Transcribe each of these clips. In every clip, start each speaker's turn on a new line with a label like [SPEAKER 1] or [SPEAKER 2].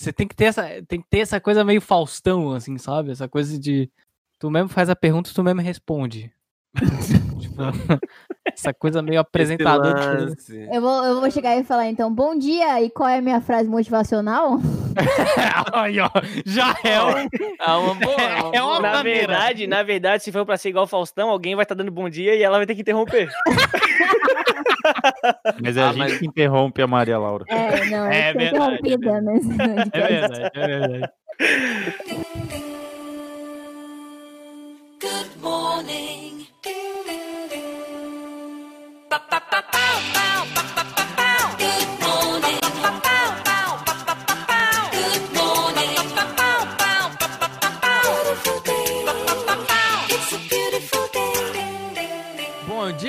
[SPEAKER 1] você tem que ter essa, tem que ter essa coisa meio Faustão, assim, sabe? Essa coisa de tu mesmo faz a pergunta, tu mesmo responde. tipo, essa coisa meio apresentador.
[SPEAKER 2] De... Eu, vou, eu vou chegar e falar então, bom dia, e qual é a minha frase motivacional?
[SPEAKER 1] Aí, ó, já é, um...
[SPEAKER 3] é uma boa. É uma, é uma na verdade, na verdade, se for pra ser igual o Faustão, alguém vai estar tá dando bom dia e ela vai ter que interromper.
[SPEAKER 4] Mas é ah, a gente mas... que interrompe a Maria Laura.
[SPEAKER 2] É, não, é, é verdade, interrompida é
[SPEAKER 1] verdade. É verdade,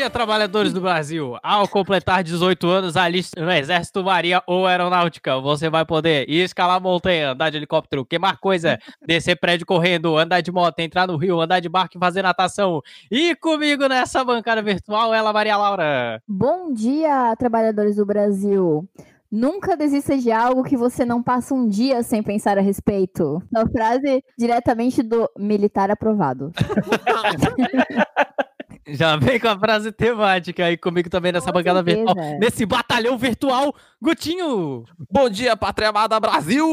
[SPEAKER 1] dia, trabalhadores do Brasil. Ao completar 18 anos, aliste no Exército, Maria ou Aeronáutica. Você vai poder ir escalar montanha, andar de helicóptero, queimar coisa, descer prédio correndo, andar de moto, entrar no rio, andar de barco e fazer natação. E comigo nessa bancada virtual, ela, Maria Laura.
[SPEAKER 2] Bom dia, trabalhadores do Brasil. Nunca desista de algo que você não passa um dia sem pensar a respeito. Uma frase diretamente do militar aprovado.
[SPEAKER 1] Já vem com a frase temática aí comigo também nessa com bancada certeza. virtual. Nesse batalhão virtual, Gutinho!
[SPEAKER 4] Bom dia, pátria amada Brasil!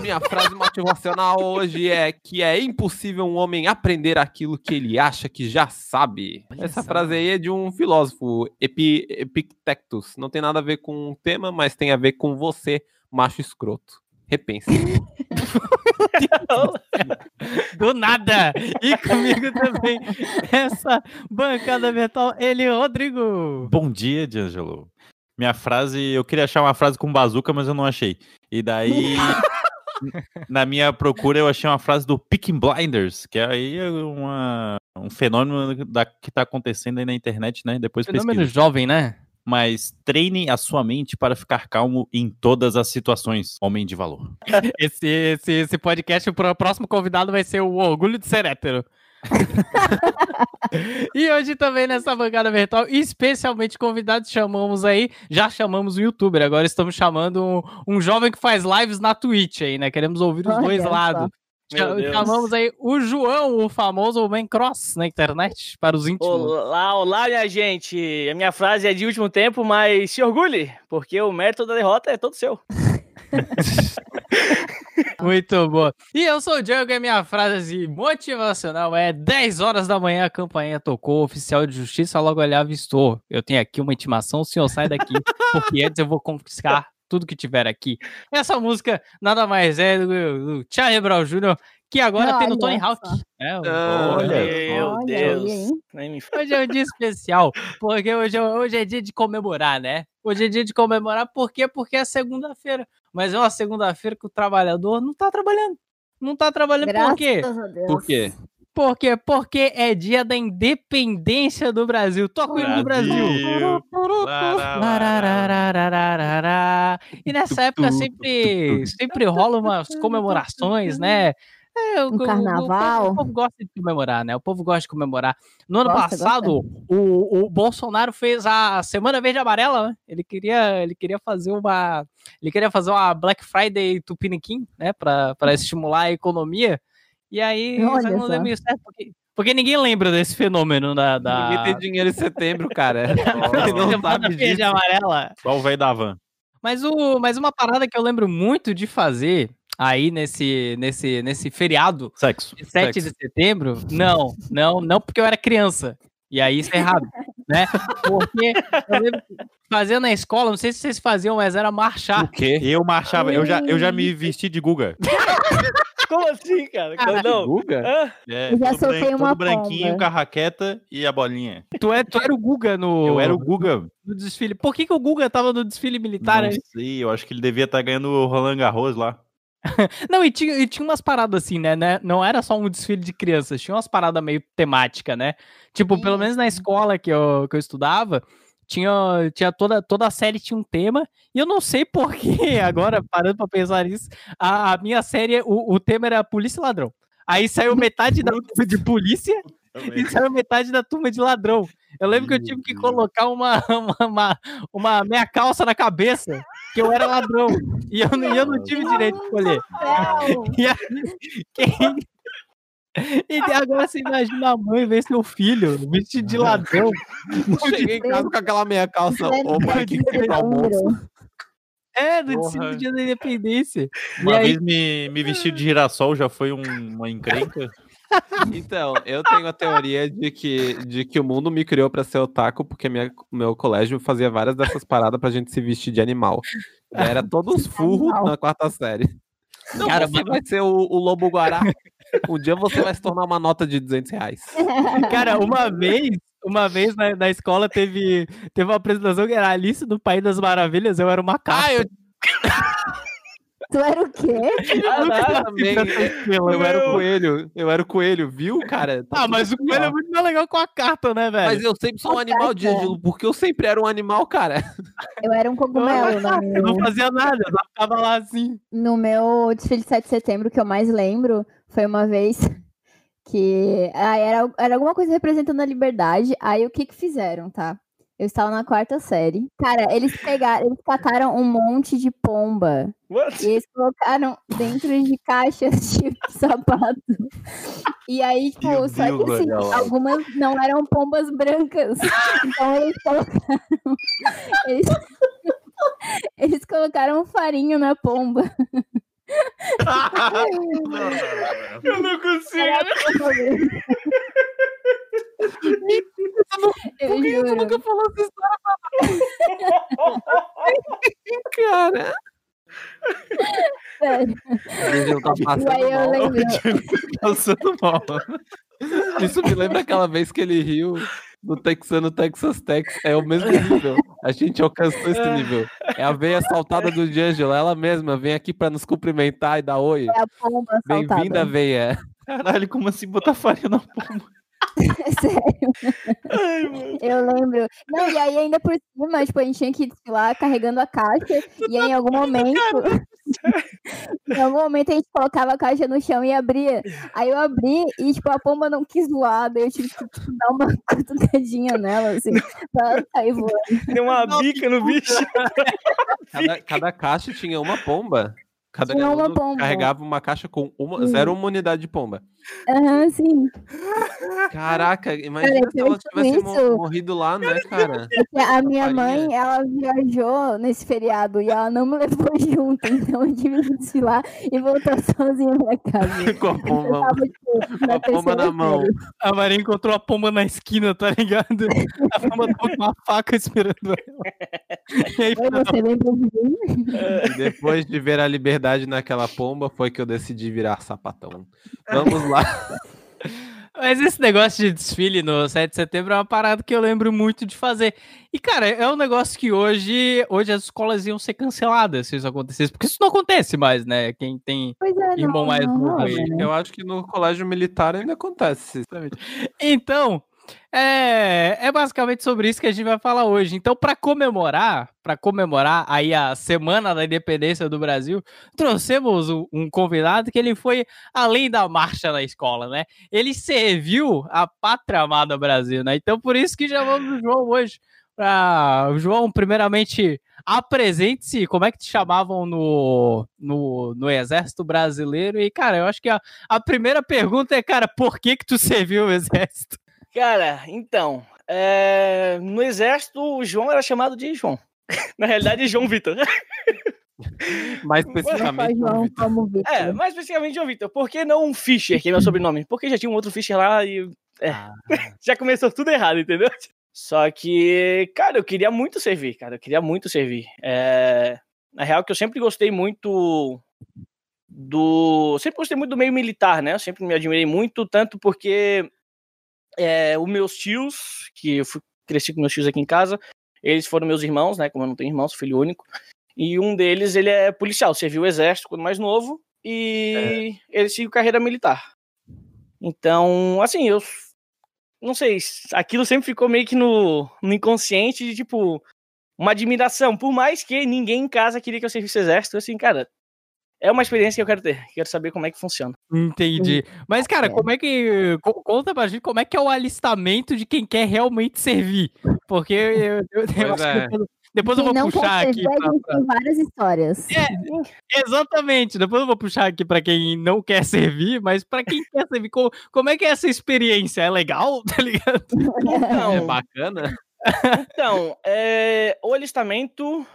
[SPEAKER 4] Minha frase motivacional hoje é que é impossível um homem aprender aquilo que ele acha que já sabe. Essa frase aí é de um filósofo, Epi, Epictetus. Não tem nada a ver com o tema, mas tem a ver com você, macho escroto. Repense.
[SPEAKER 1] Do nada! E comigo também, essa bancada virtual, ele, Rodrigo.
[SPEAKER 4] Bom dia, D'Angelo. Minha frase, eu queria achar uma frase com bazuca, mas eu não achei. E daí, na minha procura, eu achei uma frase do Picking Blinders, que é aí uma, um fenômeno da, que tá acontecendo aí na internet, né? Depois
[SPEAKER 1] Fenômeno pesquisa. jovem, né?
[SPEAKER 4] Mas treine a sua mente para ficar calmo em todas as situações. Homem de valor.
[SPEAKER 1] Esse, esse, esse podcast, o próximo convidado vai ser o Orgulho de Ser Hétero. e hoje também nessa bancada virtual, especialmente convidados, chamamos aí, já chamamos o youtuber, agora estamos chamando um, um jovem que faz lives na Twitch aí, né? Queremos ouvir os dois lados. Chamamos aí o João, o famoso Man Cross na internet, para os íntimos.
[SPEAKER 3] Olá, olá, minha gente. A minha frase é de último tempo, mas se orgulhe, porque o mérito da derrota é todo seu.
[SPEAKER 1] Muito boa. E eu sou o Diogo e a minha frase motivacional é 10 horas da manhã a campanha tocou, oficial de justiça logo ali avistou. Eu tenho aqui uma intimação, o senhor sai daqui, porque antes eu vou confiscar tudo que tiver aqui. Essa música nada mais é do, do Charlie Brown Jr., que agora Olha tem no Tony Hawk.
[SPEAKER 3] É, olha, meu Deus.
[SPEAKER 1] Hoje é um dia especial, porque hoje, é, hoje é dia de comemorar, né? Hoje é dia de comemorar, por quê? Porque é segunda-feira. Mas é uma segunda-feira que o trabalhador não tá trabalhando. Não tá trabalhando Graças por quê?
[SPEAKER 4] Por quê?
[SPEAKER 1] Por quê? Porque é dia da independência do Brasil. Toca o hino do Brasil. E nessa época sempre, sempre rola umas comemorações, né?
[SPEAKER 2] É, o, um carnaval.
[SPEAKER 1] O, o, o, povo gosta de comemorar, né? O povo gosta de comemorar. No ano gosta, passado, gosta. O, o Bolsonaro fez a Semana Verde Amarela, né? Ele queria, ele queria fazer uma. Ele queria fazer uma Black Friday Tupiniquim, né? Para estimular a economia. E aí, Olha não deu meio certo, porque, porque ninguém lembra desse fenômeno da. da...
[SPEAKER 4] Ninguém tem dinheiro em setembro, cara.
[SPEAKER 1] não sabe verde amarela.
[SPEAKER 4] Só o velho da van.
[SPEAKER 1] Mas, o, mas uma parada que eu lembro muito de fazer aí nesse, nesse, nesse feriado
[SPEAKER 4] Sexo.
[SPEAKER 1] de 7 Sexo. de setembro, não, não, não porque eu era criança. E aí isso é errado, né? Porque eu lembro fazia na escola, não sei se vocês faziam, mas era marchar.
[SPEAKER 4] O quê? Eu marchava, eu já, eu já me vesti de Guga.
[SPEAKER 3] Como assim, cara? Ah,
[SPEAKER 4] não. Guga? Ah.
[SPEAKER 2] É, eu já soltei branco, uma
[SPEAKER 4] todo branquinho, com a raqueta e a bolinha.
[SPEAKER 1] Tu, é, tu era o Guga no...
[SPEAKER 4] Eu era o Guga.
[SPEAKER 1] No desfile. Por que, que o Guga tava no desfile militar?
[SPEAKER 4] Não sei, eu acho que ele devia estar tá ganhando o Roland Garros lá.
[SPEAKER 1] não, e tinha, e tinha umas paradas assim, né, né? Não era só um desfile de crianças, tinha umas paradas meio temática, né? Tipo, Sim. pelo menos na escola que eu, que eu estudava, tinha, tinha toda, toda a série tinha um tema, e eu não sei porquê, agora parando pra pensar nisso, a, a minha série, o, o tema era Polícia e Ladrão. Aí saiu metade da turma de polícia e saiu metade da turma de ladrão. Eu lembro que eu tive que colocar uma, uma, uma, uma meia calça na cabeça que eu era ladrão. E eu, não- e eu não tive direito de escolher. E aí, quem... E agora você imagina a mãe ver seu filho vestido de ladrão.
[SPEAKER 4] Cheguei em casa com aquela meia calça. Ô, pai, que que é almoço?
[SPEAKER 1] É, no
[SPEAKER 5] Porra.
[SPEAKER 1] do dia da independência. E
[SPEAKER 5] Uma
[SPEAKER 1] aí,
[SPEAKER 5] vez me, me vestir de girassol já foi um- uma encrenca.
[SPEAKER 4] Então, eu tenho a teoria de que, de que o mundo me criou pra ser otaku, porque minha, meu colégio fazia várias dessas paradas pra gente se vestir de animal. Era todos furros na quarta série. Não,
[SPEAKER 1] Cara,
[SPEAKER 4] você vai ser o, o lobo guará. Um dia você vai se tornar uma nota de 200 reais.
[SPEAKER 1] cara, uma vez, uma vez na, na escola teve, teve uma apresentação que era Alice no País das Maravilhas, eu era uma
[SPEAKER 4] Ah, eu
[SPEAKER 2] Tu era o quê?
[SPEAKER 4] Caraca, também. Eu era o coelho. Eu era o coelho, viu, cara? Tá
[SPEAKER 1] Ah, mas o coelho é
[SPEAKER 4] ó.
[SPEAKER 1] muito mais legal com a carta, né, velho?
[SPEAKER 4] Mas eu sempre sou um animal, D'Angelo, porque eu sempre era um animal, cara.
[SPEAKER 2] Eu era um cogumelo
[SPEAKER 1] Eu não fazia nada, eu ficava lá assim.
[SPEAKER 2] no meu desfile de 7 de setembro, que eu mais lembro, foi uma vez que ah, era, era alguma coisa representando a liberdade. Aí o que que fizeram, tá? Eu estava na quarta série. Cara, eles pegaram, eles cataram um monte de pomba
[SPEAKER 3] What?
[SPEAKER 2] e eles colocaram dentro de caixas de sapato. E aí, tipo,
[SPEAKER 5] Meu
[SPEAKER 2] só
[SPEAKER 5] Deus,
[SPEAKER 2] que assim, algumas não eram pombas brancas. Então eles colocaram. Eles, eles colocaram farinha na pomba.
[SPEAKER 3] Eu não consigo.
[SPEAKER 2] Era a pomba branca. Eu juro.
[SPEAKER 4] falou essa história, cara?
[SPEAKER 2] sério.
[SPEAKER 4] Tá passando
[SPEAKER 2] aí eu
[SPEAKER 4] mal.
[SPEAKER 2] lembro.
[SPEAKER 5] Passando mal.
[SPEAKER 4] Isso me lembra aquela vez que ele riu do Texano Texas Tex. É o mesmo nível. A gente alcançou esse nível. É a veia saltada do D'Angelo. Ela mesma vem aqui pra nos cumprimentar e dar oi.
[SPEAKER 2] É a pomba
[SPEAKER 4] Bem-vinda, veia.
[SPEAKER 5] Caralho, como assim botar farinha na pomba?
[SPEAKER 2] Sério.
[SPEAKER 3] Ai, mano.
[SPEAKER 2] Eu lembro. Não, e aí ainda por cima, tipo, a gente tinha que desfilar carregando a caixa. E aí, em algum momento. em algum momento a gente colocava a caixa no chão e abria. Aí eu abri e, tipo, a pomba não quis voar. Daí eu tive que tipo, dar uma cutucadinha nela, assim, pra ela sair voando.
[SPEAKER 3] Deu uma bica no bicho.
[SPEAKER 4] Cada, cada caixa tinha uma pomba. Cada
[SPEAKER 2] Tinha uma
[SPEAKER 4] aluno
[SPEAKER 2] pomba.
[SPEAKER 4] carregava uma caixa com uma,
[SPEAKER 2] Sim.
[SPEAKER 4] zero uma unidade de pomba.
[SPEAKER 2] Aham, sim.
[SPEAKER 4] Caraca, imagina
[SPEAKER 2] Cara,
[SPEAKER 4] se ela
[SPEAKER 2] que
[SPEAKER 4] tivesse
[SPEAKER 2] isso-
[SPEAKER 4] morrido lá, né, cara?
[SPEAKER 2] Porque a minha mãe, ela viajou nesse feriado e ela não me levou junto. Então eu tive que desfilar e voltar sozinha pra casa.
[SPEAKER 4] Com a
[SPEAKER 2] Eu
[SPEAKER 4] pomba,
[SPEAKER 2] tava, tipo,
[SPEAKER 4] com
[SPEAKER 2] na
[SPEAKER 4] a pomba na mão.
[SPEAKER 1] A Maria encontrou a pomba na esquina, tá ligado? A pomba tava com uma faca esperando ela. E aí,
[SPEAKER 2] Oi, você lembra de mim?
[SPEAKER 4] E depois de ver a liberdade naquela pomba, foi que eu decidi virar sapatão. Vamos lá.
[SPEAKER 1] Mas esse negócio de desfile no 7 de setembro é uma parada que eu lembro muito de fazer. E, cara, é um negócio que hoje, hoje as escolas iam ser canceladas se isso acontecesse. Porque isso não acontece mais, né? Quem tem
[SPEAKER 2] é,
[SPEAKER 1] irmão
[SPEAKER 2] não,
[SPEAKER 1] mais novo
[SPEAKER 2] né?
[SPEAKER 4] Eu acho que no colégio militar ainda acontece.
[SPEAKER 1] Então, é, é basicamente sobre isso que a gente vai falar hoje. Então, para comemorar, para comemorar aí a semana da independência do Brasil, trouxemos um, um convidado que ele foi além da marcha na escola, né? Ele serviu a pátria amada Brasil, né? Então, por isso que chamamos o João hoje. Pra... João, primeiramente, apresente-se. Como é que te chamavam no, no, no Exército Brasileiro? E, cara, eu acho que a, a primeira pergunta é, cara, por que que tu serviu o Exército?
[SPEAKER 3] Cara, então, é, no exército o João era chamado de João. Na realidade, João Vitor.
[SPEAKER 4] Mais especificamente.
[SPEAKER 2] João
[SPEAKER 4] Vitor.
[SPEAKER 3] É, mais especificamente João Vitor. Por que não um Fischer, que é meu sobrenome? Porque já tinha um outro Fischer lá e é, já começou tudo errado, entendeu? Só que, cara, eu queria muito servir, cara. Eu queria muito servir. É, na real, que eu sempre gostei muito do. Sempre gostei muito do meio militar, né? Eu sempre me admirei muito, tanto porque é, os meus tios, que eu fui, cresci com meus tios aqui em casa, eles foram meus irmãos, né? Como eu não tenho irmão, sou filho único. E um deles, ele é policial, serviu o exército quando mais novo e ele seguiu carreira militar. Então, assim, eu não sei, aquilo sempre ficou meio que no, no inconsciente de tipo uma admiração, por mais que ninguém em casa queria que eu servisse o exército, assim, cara, é uma experiência que eu quero ter, quero saber como é que funciona.
[SPEAKER 1] Entendi. Mas, cara,
[SPEAKER 2] É.
[SPEAKER 1] como é que. co- Conta pra gente como é que é o alistamento de quem quer realmente servir. Porque eu, eu- eu acho
[SPEAKER 4] é.
[SPEAKER 1] que Depois eu
[SPEAKER 2] Quem
[SPEAKER 1] vou
[SPEAKER 2] não
[SPEAKER 1] puxar aqui. pra-
[SPEAKER 2] gente
[SPEAKER 1] pra-
[SPEAKER 2] tem várias histórias.
[SPEAKER 1] Exatamente. Depois eu vou puxar aqui pra quem não quer servir, mas pra quem quer servir, co- como, é que é essa experiência? É legal? Tá ligado?
[SPEAKER 3] Então,
[SPEAKER 4] É bacana.
[SPEAKER 3] Então, é, o alistamento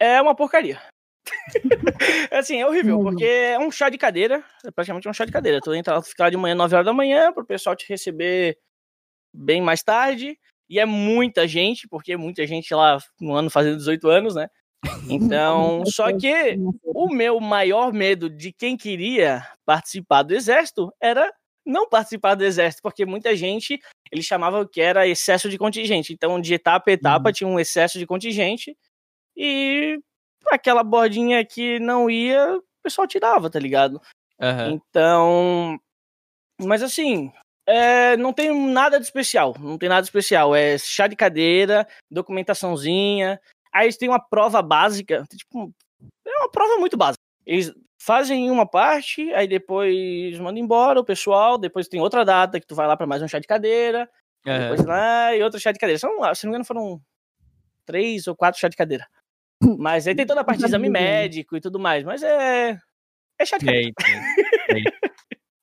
[SPEAKER 3] é uma porcaria. assim, é horrível,
[SPEAKER 2] Hum.
[SPEAKER 3] porque é um chá de cadeira, é praticamente um chá de cadeira. Tu entra, ficar de manhã, 9 horas da manhã, pro pessoal te receber bem mais tarde, e é muita gente, porque é muita gente lá no ano fazendo 18 anos, né? Então, só que o meu maior medo de quem queria participar do exército era não participar do exército, porque muita gente, eles chamavam que era excesso de contingente. Então, de etapa a etapa tinha um excesso de contingente e aquela bordinha que não ia, o pessoal tirava, tá ligado?
[SPEAKER 4] Aham.
[SPEAKER 3] Então, mas assim, é, não tem nada de especial, não tem nada de especial. É chá de cadeira, documentaçãozinha. Aí eles têm uma prova básica, tipo, é uma prova muito básica. Eles fazem uma parte, aí depois mandam embora o pessoal, depois tem outra data que tu vai lá para mais um chá de cadeira,
[SPEAKER 1] É.
[SPEAKER 3] depois lá e outro chá de cadeira. São, se não me engano, foram três ou quatro chá de cadeira. Mas aí tem toda a parte de exame médico e tudo mais, mas é. É chá de.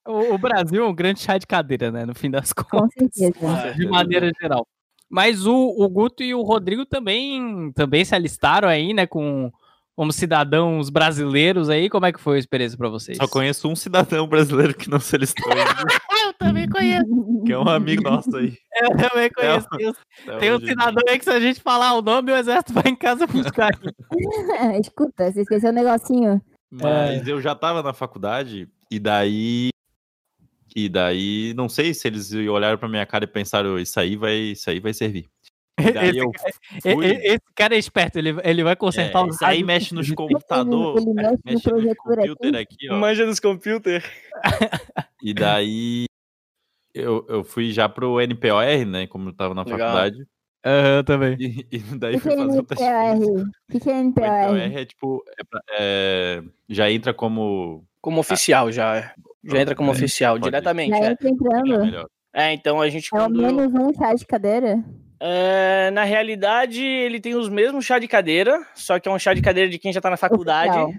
[SPEAKER 1] O, o Brasil é um grande chá de cadeira, né? No fim das contas.
[SPEAKER 2] Com certeza.
[SPEAKER 1] de maneira geral. Mas o, o Guto e o Rodrigo também, também se alistaram aí, né, com como cidadãos brasileiros aí. Como é que foi a experiência pra vocês?
[SPEAKER 5] Só conheço um cidadão brasileiro que não se alistou ainda,
[SPEAKER 1] também conheço.
[SPEAKER 5] que é um amigo nosso aí.
[SPEAKER 1] Eu também conheço.
[SPEAKER 5] Até
[SPEAKER 1] Tem um
[SPEAKER 5] hoje.
[SPEAKER 1] cidadão aí que se a gente falar o nome, o exército vai em casa buscar.
[SPEAKER 2] Escuta, você esqueceu um negocinho.
[SPEAKER 5] Mas eu já tava na faculdade e daí. E daí, não sei se eles olharam pra minha cara e pensaram, isso aí vai, isso aí vai servir. E daí
[SPEAKER 1] Esse,
[SPEAKER 5] eu fui.
[SPEAKER 1] esse cara é esperto, ele, ele vai consertar
[SPEAKER 5] É,
[SPEAKER 1] os
[SPEAKER 5] isso aí mexe nos computadores,
[SPEAKER 2] ele mexe no
[SPEAKER 5] mexe nos
[SPEAKER 2] projetor aqui.
[SPEAKER 5] ó.
[SPEAKER 3] Manja dos computers.
[SPEAKER 5] E daí eu, eu fui já pro NPOR, né? Como eu tava na
[SPEAKER 3] Legal.
[SPEAKER 5] faculdade.
[SPEAKER 1] Aham, também.
[SPEAKER 5] E, e daí
[SPEAKER 2] O que
[SPEAKER 5] fui
[SPEAKER 2] é
[SPEAKER 5] fazer o teste.
[SPEAKER 2] O que que é
[SPEAKER 5] O
[SPEAKER 2] NPR?
[SPEAKER 5] NPOR é tipo. é é, já entra como.
[SPEAKER 3] Como oficial já. é. Já entra como
[SPEAKER 5] É,
[SPEAKER 3] oficial, diretamente.
[SPEAKER 2] Já
[SPEAKER 3] É.
[SPEAKER 2] entra entrando.
[SPEAKER 3] É, então a gente.
[SPEAKER 2] É o
[SPEAKER 3] Quando,
[SPEAKER 2] menos um chá de cadeira?
[SPEAKER 3] é, na realidade, ele tem os mesmos chá de cadeira, só que é um chá de cadeira de quem já tá na faculdade.
[SPEAKER 2] Oficial.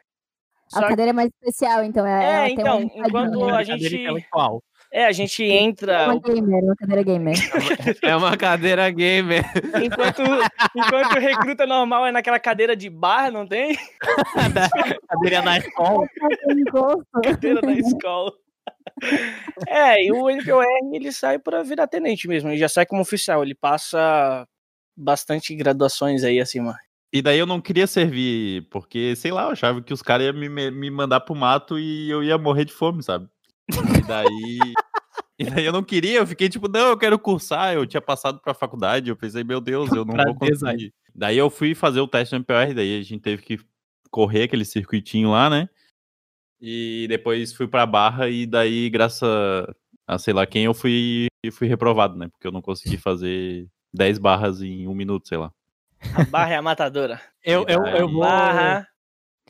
[SPEAKER 2] A cadeira é mais especial, então. É,
[SPEAKER 3] É, então,
[SPEAKER 2] uma
[SPEAKER 3] enquanto a gente-
[SPEAKER 1] intelectual.
[SPEAKER 3] É, a gente entra.
[SPEAKER 2] Uma gamer, uma cadeira gamer.
[SPEAKER 4] É uma cadeira gamer.
[SPEAKER 3] Enquanto, enquanto o recruta normal é naquela cadeira de barra, não tem?
[SPEAKER 1] Cadeira na escola.
[SPEAKER 3] Cadeira da escola. É, e o NPOR ele sai pra virar tenente mesmo, ele já sai como oficial, ele passa bastante graduações aí acima.
[SPEAKER 5] E daí eu não queria servir, porque, sei lá, eu achava que os caras iam me, me mandar pro mato e eu ia morrer de fome, sabe? E daí. e daí eu não queria, eu fiquei tipo, não, eu quero cursar. Eu tinha passado pra faculdade, eu pensei, meu Deus, eu não
[SPEAKER 1] Pra
[SPEAKER 5] vou conseguir.
[SPEAKER 1] design.
[SPEAKER 5] Daí eu fui fazer o teste no MPR, daí a gente teve que correr aquele circuitinho lá, né? E depois fui pra barra e daí, graças a, a sei lá quem, eu fui, fui reprovado, né? Porque eu não consegui fazer 10 barras em um minuto, sei lá.
[SPEAKER 3] A barra é a matadora.
[SPEAKER 1] Eu, eu, eu vou.
[SPEAKER 3] Barra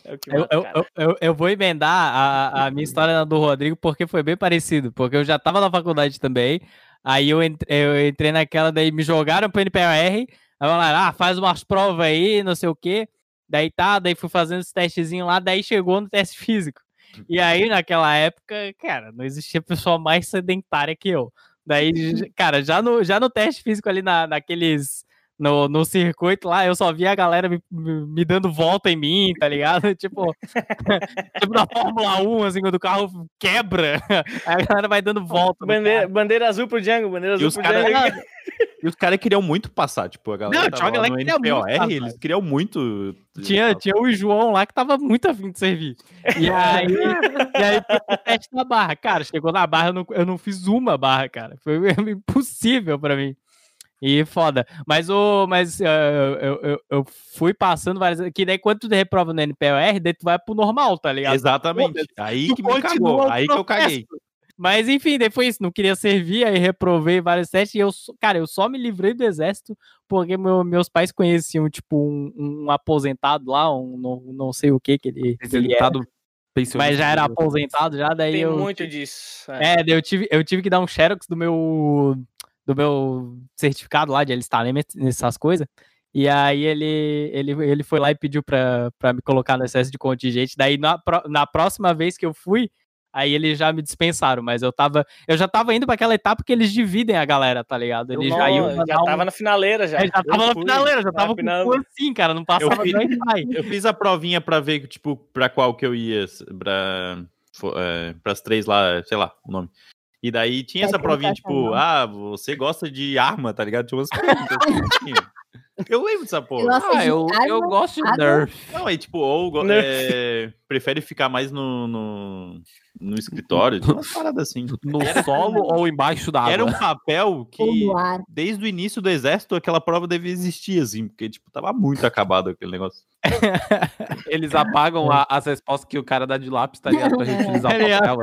[SPEAKER 3] é
[SPEAKER 1] Eu, eu, eu, eu, vou emendar a, a minha história do Rodrigo porque foi bem parecido. Porque eu já tava na faculdade também. Aí eu entrei, eu entrei naquela, daí me jogaram pro NPR. Aí falaram, ah, faz umas provas aí, não sei o quê. Daí tá, daí fui fazendo esse testezinho lá, daí chegou no teste físico. E aí, naquela época, cara, não existia pessoa mais sedentária que eu. Daí, cara, já no, já no teste físico ali na, naqueles. No, no circuito lá, eu só via a galera me, me, dando volta em mim, tá ligado? Tipo, tipo da Fórmula 1, assim, quando o carro quebra, aí a galera vai dando volta.
[SPEAKER 3] Bandeira, bandeira azul pro Django, bandeira
[SPEAKER 5] E
[SPEAKER 3] azul
[SPEAKER 5] os
[SPEAKER 3] pro
[SPEAKER 5] caras
[SPEAKER 3] Django.
[SPEAKER 5] e os cara queriam muito passar, tipo, a galera
[SPEAKER 1] Não, tinha uma
[SPEAKER 5] lá
[SPEAKER 1] galera que queria muito passar.
[SPEAKER 5] eles queriam muito.
[SPEAKER 1] Tinha, tinha o João lá que tava muito afim de servir. E aí, e aí foi o teste da barra. Cara, chegou na barra, eu não, eu não fiz uma barra, cara. Foi impossível pra mim. E foda. Mas, o, mas uh, eu, eu, eu fui passando várias. Que daí, quando tu reprova no NPOR, daí tu vai pro normal, tá ligado?
[SPEAKER 5] Exatamente. Aí
[SPEAKER 1] Tu
[SPEAKER 5] que me cagou. Aí que eu caguei.
[SPEAKER 1] Mas enfim, daí foi isso. Não queria servir, aí reprovei vários testes. E eu, cara, eu só me livrei do exército porque meu- meus pais conheciam, tipo, um, um aposentado lá, um não, não sei o que que ele, que ele era,
[SPEAKER 4] Sentado pensionista.
[SPEAKER 1] mas já era aposentado já, daí
[SPEAKER 3] Tem
[SPEAKER 1] eu...
[SPEAKER 3] muito disso. É.
[SPEAKER 1] É, daí eu tive, eu tive que dar um xerox do meu, do meu certificado lá de alistamento, nessas coisas. E aí ele, ele, ele foi lá e pediu pra, pra me colocar no excesso de contingente. Daí na, na próxima vez que eu fui, aí eles já me dispensaram, mas eu tava. Eu já tava indo pra aquela etapa que eles dividem a galera, tá ligado? Eles
[SPEAKER 3] Eu
[SPEAKER 1] já iam
[SPEAKER 3] já
[SPEAKER 1] um-
[SPEAKER 3] tava na finaleira já.
[SPEAKER 1] É, já tava
[SPEAKER 3] Eu
[SPEAKER 1] na
[SPEAKER 3] fui.
[SPEAKER 1] finaleira, já tava com
[SPEAKER 3] final-
[SPEAKER 1] cu assim, cara, não passava
[SPEAKER 5] Eu fiz-
[SPEAKER 1] nem vai.
[SPEAKER 5] Eu fiz a provinha pra ver, tipo, pra qual que eu ia, pra, é, pras três lá, sei lá, o nome. E daí tinha essa provinha, tipo, ah, você gosta de arma, tá ligado? Tinha umas perguntas assim. Eu lembro dessa
[SPEAKER 2] Eu
[SPEAKER 5] porra.
[SPEAKER 4] Ah, eu, eu
[SPEAKER 2] arma,
[SPEAKER 4] gosto de. Nerf.
[SPEAKER 5] Não, aí, tipo, ou é, prefere ficar mais no, no, no escritório, tinha umas paradas assim.
[SPEAKER 4] No solo ou embaixo da água?
[SPEAKER 5] Era um papel que, desde o início do exército, aquela prova devia existir, assim, porque, tipo, tava muito acabado aquele negócio.
[SPEAKER 4] Eles apagam a- as respostas que o cara dá de lápis, tá ligado? Pra
[SPEAKER 1] É.
[SPEAKER 4] o papel.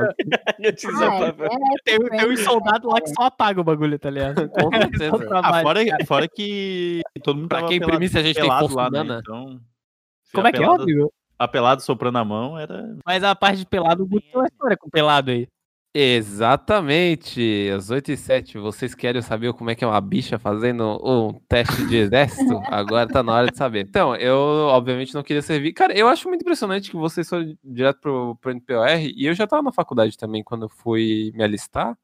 [SPEAKER 3] Eu te disse,
[SPEAKER 2] Ah, é,
[SPEAKER 3] papai.
[SPEAKER 2] é,
[SPEAKER 1] Tem, tem uns soldados lá que só apagam o bagulho, tá ligado?
[SPEAKER 4] Com certeza.
[SPEAKER 5] Ah, fora, fora que todo mundo
[SPEAKER 4] Pra quem imprimisse, a gente tem
[SPEAKER 5] lá, né? Então,
[SPEAKER 1] Como é que é,
[SPEAKER 5] apelado,
[SPEAKER 1] Rodrigo?
[SPEAKER 5] apelado soprando a mão era...
[SPEAKER 1] Mas a parte de pelado, o Guto tem uma história com pelado aí.
[SPEAKER 4] Exatamente, às 8 e 7 vocês querem saber como é que é uma bicha fazendo um teste de exército? Agora tá na hora de saber. Então, eu obviamente não queria servir. Cara, eu acho muito impressionante que vocês foram direto pro, pro NPOR, e eu já tava na faculdade também quando eu fui me alistar,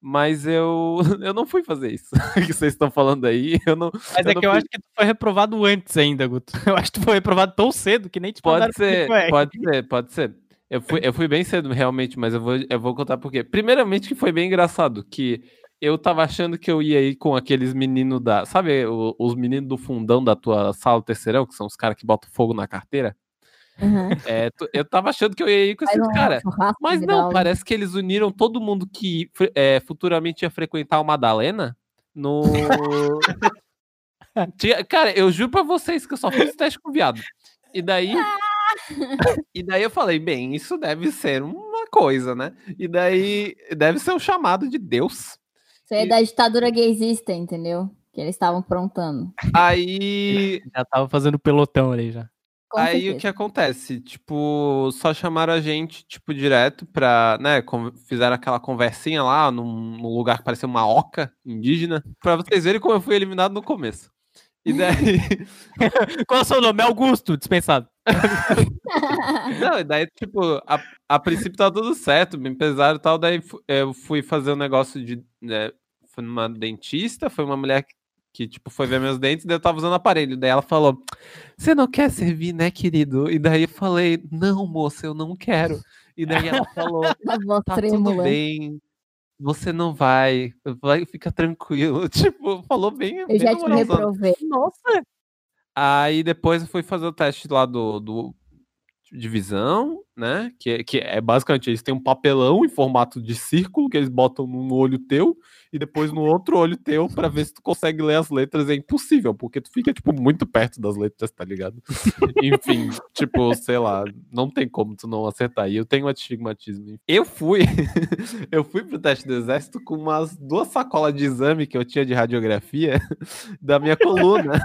[SPEAKER 4] mas eu, eu não fui fazer isso que vocês estão falando aí. Eu não,
[SPEAKER 1] Mas
[SPEAKER 4] Eu
[SPEAKER 1] é
[SPEAKER 4] não
[SPEAKER 1] que eu
[SPEAKER 4] fui-
[SPEAKER 1] acho que tu foi reprovado antes ainda, Guto. Eu acho que tu foi reprovado tão cedo que nem te
[SPEAKER 4] Pode ser, pode ser, pode ser. Eu fui, eu fui bem cedo, realmente, mas eu vou, eu vou contar por quê. Primeiramente, que foi bem engraçado, que eu tava achando que eu ia ir com aqueles meninos da. Sabe, os meninos do fundão da tua sala terceirão, que são os caras que botam fogo na carteira?
[SPEAKER 2] Uhum.
[SPEAKER 4] É, eu tava achando que eu ia ir com esses caras. Mas não, parece que eles uniram todo mundo que é, futuramente ia frequentar o Madalena no. Cara, eu juro pra vocês que eu só fiz teste com viado. E daí. e daí eu falei, bem, isso deve ser uma coisa, né? E daí deve ser um chamado de Deus.
[SPEAKER 2] Isso aí é da ditadura gaysista, entendeu? Que eles estavam aprontando.
[SPEAKER 4] Aí.
[SPEAKER 1] Já tava fazendo pelotão ali já.
[SPEAKER 2] Com
[SPEAKER 4] Aí
[SPEAKER 2] certeza.
[SPEAKER 4] o que acontece? Tipo, só chamaram a gente, tipo, direto pra, né, fizeram aquela conversinha lá num, num lugar que parecia uma oca indígena, pra vocês verem como eu fui eliminado no começo. E daí,
[SPEAKER 1] Qual é o seu nome? Augusto, dispensado.
[SPEAKER 4] não, e daí, tipo, a, a princípio tá tudo certo, me pesaram e tal, daí eu fui fazer um negócio de, né, fui numa dentista, foi uma mulher que, que, tipo, foi ver meus dentes, daí eu tava usando aparelho, daí ela falou, você não quer servir, né, querido? E daí eu falei, não, moça, eu não quero. E daí ela falou, tá tudo bem, você não vai, vai, fica tranquilo. Tipo, falou bem.
[SPEAKER 2] Eu
[SPEAKER 4] bem
[SPEAKER 2] já te reprovei.
[SPEAKER 1] Nossa.
[SPEAKER 4] Aí depois eu fui fazer o teste lá do, do de visão, né? Que, que é basicamente eles têm um papelão em formato de círculo que eles botam num olho teu e depois no outro olho teu pra ver se tu consegue ler as letras. É impossível, porque tu fica, tipo, muito perto das letras, tá ligado? Enfim, tipo, sei lá, não tem como tu não acertar. E eu tenho astigmatismo. Eu fui, eu fui pro teste do exército com umas duas sacolas de exame que eu tinha de radiografia da minha coluna.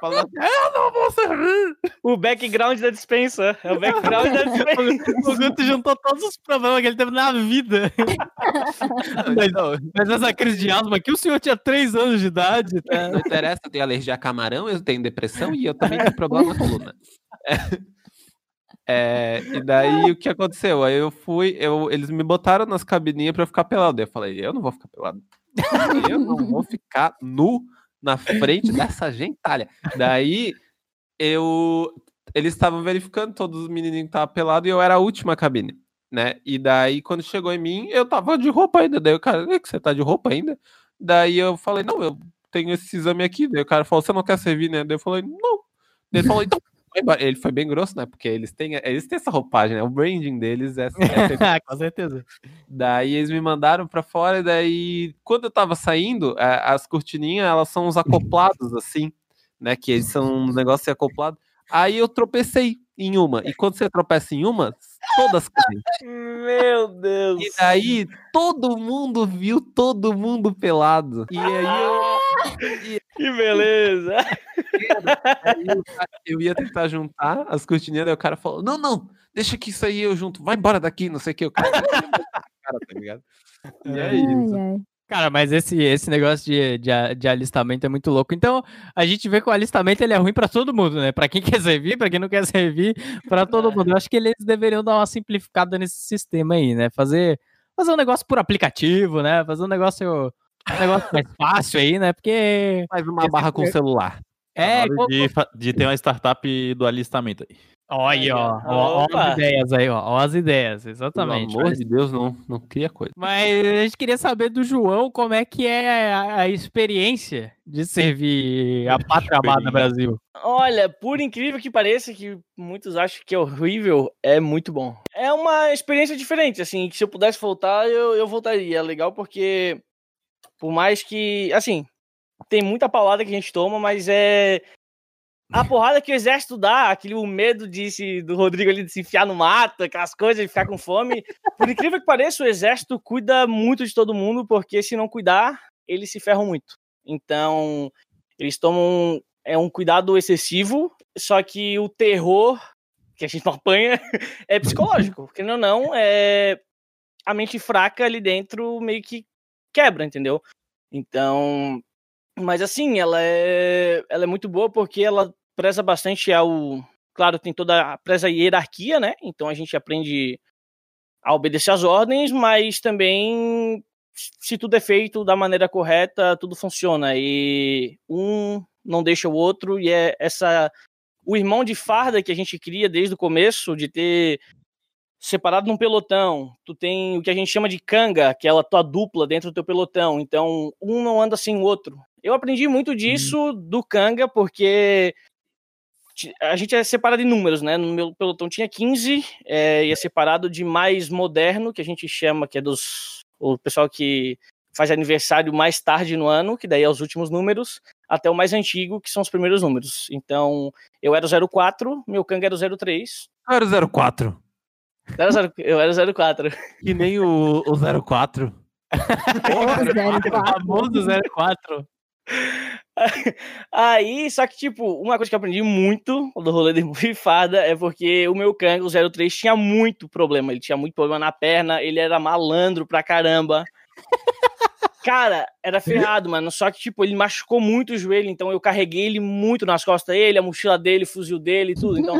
[SPEAKER 4] Falando, eu não vou servir!
[SPEAKER 3] O background da dispensa. É o background da.
[SPEAKER 1] O Guto juntou todos os problemas que ele teve na vida. mas,
[SPEAKER 4] Não,
[SPEAKER 1] mas essa crise de asma aqui, o senhor tinha 3 anos de idade. Tá?
[SPEAKER 4] Não interessa, eu tenho alergia a camarão, eu tenho depressão e eu também tenho problema na coluna. É, é, e daí o que aconteceu? Aí eu fui, eu, eles me botaram nas cabininhas pra eu ficar pelado. Eu falei, eu não vou ficar pelado. Eu não vou ficar nu na frente dessa gentalha. Daí eu. Eles estavam verificando todos os menininhos que estavam pelados e eu era a última cabine. Né? E daí, quando chegou em mim, eu tava de roupa ainda. Daí o cara, "É que você tá de roupa ainda? Daí eu falei, não, eu tenho esse exame aqui. Daí o cara falou, você não quer servir, né? Daí eu falei, não. Daí ele falou, então. Ele foi bem grosso, né? Porque eles têm, eles têm essa roupagem, né? O branding deles é, é
[SPEAKER 1] Com certeza.
[SPEAKER 4] Daí eles me mandaram pra fora, e daí, quando eu tava saindo, as cortininhas, elas são uns acoplados, assim, né? Que eles são um negócio acoplado. Aí eu tropecei em uma. E quando você tropeça em uma, todas caem.
[SPEAKER 3] Meu Deus.
[SPEAKER 4] E daí todo mundo viu todo mundo pelado. E aí eu,
[SPEAKER 3] Que beleza.
[SPEAKER 4] aí eu, ia tentar juntar as cortininhas, daí o cara falou: Não, não, deixa que isso aí eu junto, vai embora daqui, não sei o que. O cara, cara tá ligado? E é isso.
[SPEAKER 1] Cara, mas esse, esse negócio de, de, de, alistamento é muito louco. Então, a gente vê que o alistamento ele é ruim para todo mundo, né? Para quem quer servir, para quem não quer servir, para todo mundo. Eu acho que eles deveriam dar uma simplificada nesse sistema aí, né? Fazer, fazer um negócio por aplicativo, né? Fazer um negócio, um negócio mais fácil aí, né? Porque.
[SPEAKER 4] Faz uma barra com o celular.
[SPEAKER 5] É, de, de ter uma startup do alistamento aí.
[SPEAKER 1] Olha, ó, ó, ó, as ideias aí, ó, ó as ideias, exatamente.
[SPEAKER 4] Pelo amor de Deus, não, não cria coisa.
[SPEAKER 1] Mas a gente queria saber do João como é que é a, a experiência de servir a pátria amada Brasil.
[SPEAKER 3] Olha, por incrível que pareça, que muitos acham que é horrível, é muito bom. É uma experiência diferente, assim, que se eu pudesse voltar, eu, eu voltaria. É legal porque, por mais que, assim, tem muita paulada que a gente toma, mas é a porrada que o exército dá, aquele o medo de se, do Rodrigo ali de se enfiar no mato, aquelas coisas, de ficar com fome. Por incrível que pareça, o exército cuida muito de todo mundo, porque se não cuidar, eles se ferram muito. Então, eles tomam é um cuidado excessivo, só que o terror que a gente não apanha é psicológico, porque não não é a mente fraca ali dentro meio que quebra, entendeu? Então, mas assim, ela é ela é muito boa porque ela preza bastante ao. Claro, tem toda a preza hierarquia, né? Então a gente aprende a obedecer às ordens, mas também, se tudo é feito da maneira correta, tudo funciona. E um não deixa o outro, e é essa. O irmão de farda que a gente cria desde o começo, de ter separado num pelotão, tu tem o que a gente chama de canga, que é a tua dupla dentro do teu pelotão. Então, um não anda sem o outro. Eu aprendi muito uhum. disso do canga, porque a gente é separado em números, né? No meu pelotão tinha 15, é, e é separado de mais moderno, que a gente chama, que é dos. O pessoal que faz aniversário mais tarde no ano, que daí é os últimos números, até o mais antigo, que são os primeiros números. Então, eu era o 04, meu Kang era o 03.
[SPEAKER 4] Eu era o 04.
[SPEAKER 3] Eu era o 04.
[SPEAKER 4] Que nem o, o 04.
[SPEAKER 1] o famoso 04.
[SPEAKER 3] Aí, só que, tipo, uma coisa que eu aprendi muito do rolê de bufada é porque o meu Kang, o 03, tinha muito problema. Ele tinha muito problema na perna, ele era malandro pra caramba. Cara, era ferrado, mano. Só que, tipo, ele machucou muito o joelho, então eu carreguei ele muito nas costas dele, a mochila dele, o fuzil dele e tudo. Então,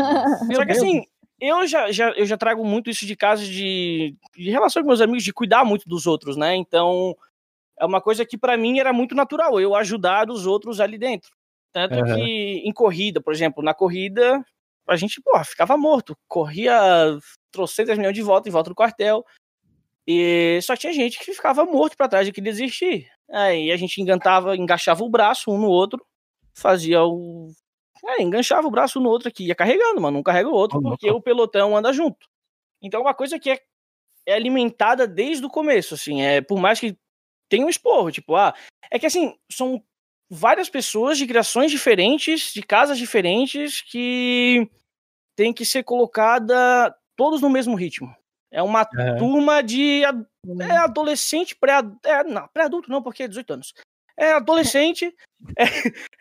[SPEAKER 3] só que assim, eu já, já, eu já trago muito isso de casa de, de relação com meus amigos, de cuidar muito dos outros, né? Então, é uma coisa que para mim era muito natural, eu ajudar os outros ali dentro. Tanto uhum. que em corrida, por exemplo, na corrida, a gente, porra, ficava morto. Corria trocentas milhões de volta em volta do quartel. E só tinha gente que ficava morto para trás e queria desistir. Aí a gente engantava, engaixava o braço um no outro, fazia o. É, enganchava o braço um no outro aqui, ia carregando, mano. Não carrega o outro, oh, porque o pelotão anda junto. Então é uma coisa que é, é alimentada desde o começo, assim. É, por mais que tem um esporro, tipo, ah, é que assim, são várias pessoas de criações diferentes, de casas diferentes, que tem que ser colocada todos no mesmo ritmo. É uma é. turma de é adolescente, pré, é, não, pré-adulto não, porque é 18 anos. É adolescente, é,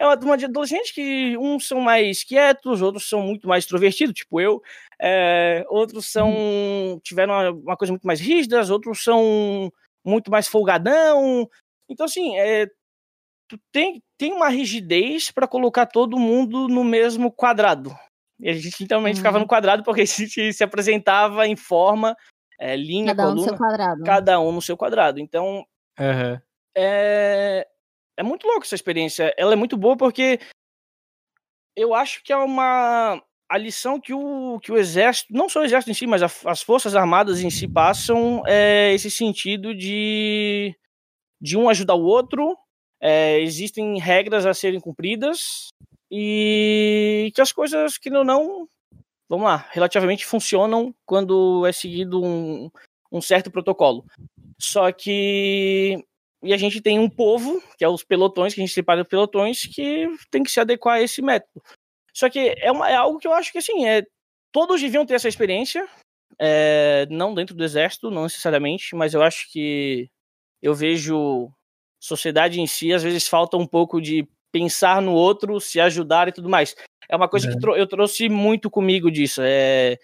[SPEAKER 3] é, uma turma de adolescentes que uns são mais quietos, outros são muito mais extrovertidos, tipo eu, é, outros são tiveram uma, uma, coisa muito mais rígida, outros são muito mais folgadão. Então, assim, é, tu tem, tem uma rigidez para colocar todo mundo no mesmo quadrado. E a gente então uhum. ficava no quadrado porque a gente se apresentava em forma, é, linha,
[SPEAKER 2] cada
[SPEAKER 3] coluna,
[SPEAKER 2] um no seu quadrado.
[SPEAKER 3] Cada um no seu quadrado. Então,
[SPEAKER 1] uhum.
[SPEAKER 3] é, é muito louco essa experiência. Ela é muito boa porque eu acho que é uma a lição que o, que o exército, não só o exército em si, mas a, as forças armadas em si passam é esse sentido de, de um ajudar o outro, é, existem regras a serem cumpridas e que as coisas que não, não vamos lá, relativamente funcionam quando é seguido um, um certo protocolo. Só que e a gente tem um povo, que é os pelotões, que a gente separa pelotões, que tem que se adequar a esse método. Só que é, uma, é algo que eu acho que, assim, é, todos deviam ter essa experiência, é, não dentro do exército, não necessariamente, mas eu acho que eu vejo sociedade em si, às vezes falta um pouco de pensar no outro, se ajudar e tudo mais. É uma coisa é. que eu trouxe muito comigo disso. É,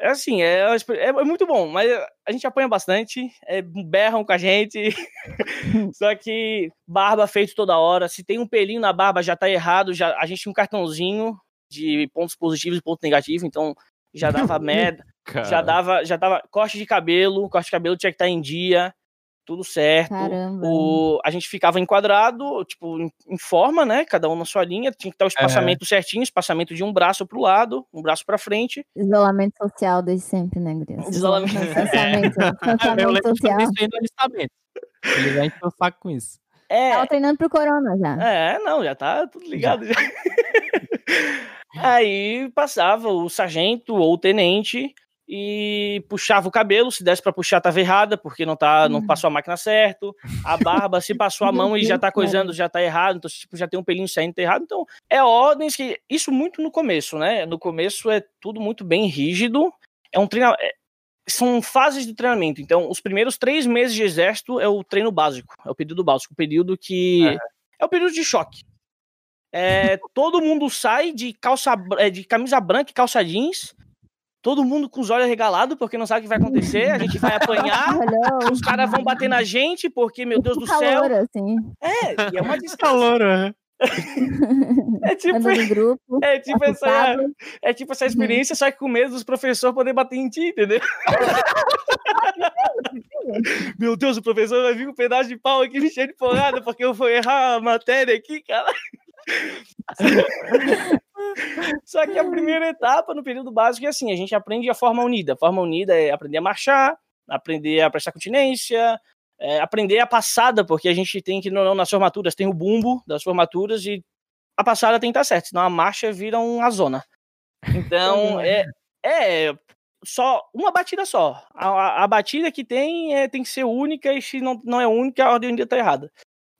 [SPEAKER 3] é assim, é, é, é muito bom, mas a gente apanha bastante, é, berram com a gente. Só que barba feito toda hora. Se tem um pelinho na barba, já tá errado. Já, a gente tinha um cartãozinho de pontos positivos e pontos negativos, então já dava merda. Já dava, já dava corte de cabelo, corte de cabelo tinha que estar tá em dia tudo certo.
[SPEAKER 2] Caramba.
[SPEAKER 3] O, a gente ficava enquadrado, tipo, em, em, forma, né? Cada um na sua linha, tinha que estar o espaçamento é. certinho, espaçamento de um braço pro lado, um braço pra frente.
[SPEAKER 2] Isolamento social desde sempre, né, Gris?
[SPEAKER 3] Isolamento.
[SPEAKER 2] Isolamento, isolamento social.
[SPEAKER 1] Ele vai encher o saco com isso.
[SPEAKER 3] É.
[SPEAKER 2] Tava treinando pro corona já.
[SPEAKER 3] É, não, já tá tudo ligado. Já. Aí passava o sargento ou o tenente e puxava o cabelo, se desse para puxar tava errada, porque não tá, não uhum. passou a máquina certo. A barba, se passou a mão e já tá coisando, já tá errado, então tipo, já tem um pelinho saindo tá errado. Então, é ordens que isso muito no começo, né? No começo é tudo muito bem rígido. É um treinamento, é, são fases de treinamento. Então, os primeiros três meses de exército é o treino básico, é o período básico, o período que é, é o período de choque. É, todo mundo sai de calça é, de camisa branca e calça jeans todo mundo com os olhos regalados, porque não sabe o que vai acontecer, a gente vai apanhar, os caras vão bater na gente, porque, meu Deus do céu.
[SPEAKER 2] Calor, assim.
[SPEAKER 3] É, e é uma desgraça.
[SPEAKER 1] Calor, é.
[SPEAKER 3] É tipo,
[SPEAKER 2] grupo,
[SPEAKER 3] é, tipo essa, é tipo essa experiência, só que com medo dos professores poder bater em ti, entendeu? Meu Deus, o professor vai vir com um pedaço de pau aqui me de porrada porque eu vou errar a matéria aqui, cara. Só que a primeira etapa no período básico é assim: a gente aprende a forma unida. A forma unida é aprender a marchar, aprender a prestar continência, é, aprender a passada, porque a gente tem que, não, nas formaturas, tem o bumbo das formaturas e a passada tem que estar certa, senão a marcha vira uma zona. Então, é, é só uma batida só. A, a, a batida que tem é, tem que ser única e se não, não é única, a ordem ainda está errada.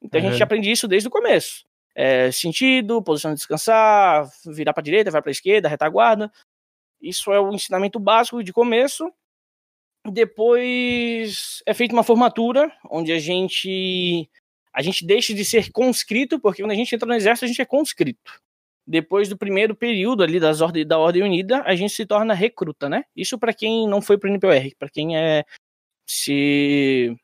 [SPEAKER 3] Então, uhum. a gente aprende isso desde o começo é, sentido, posição de descansar, virar para direita, vai para esquerda, retaguarda. Isso é o ensinamento básico de começo. Depois é feita uma formatura, onde a gente a gente deixa de ser conscrito, porque quando a gente entra no exército, a gente é conscrito. Depois do primeiro período ali das ordem, da Ordem Unida, a gente se torna recruta, né? Isso para quem não foi para o NPR, para quem é se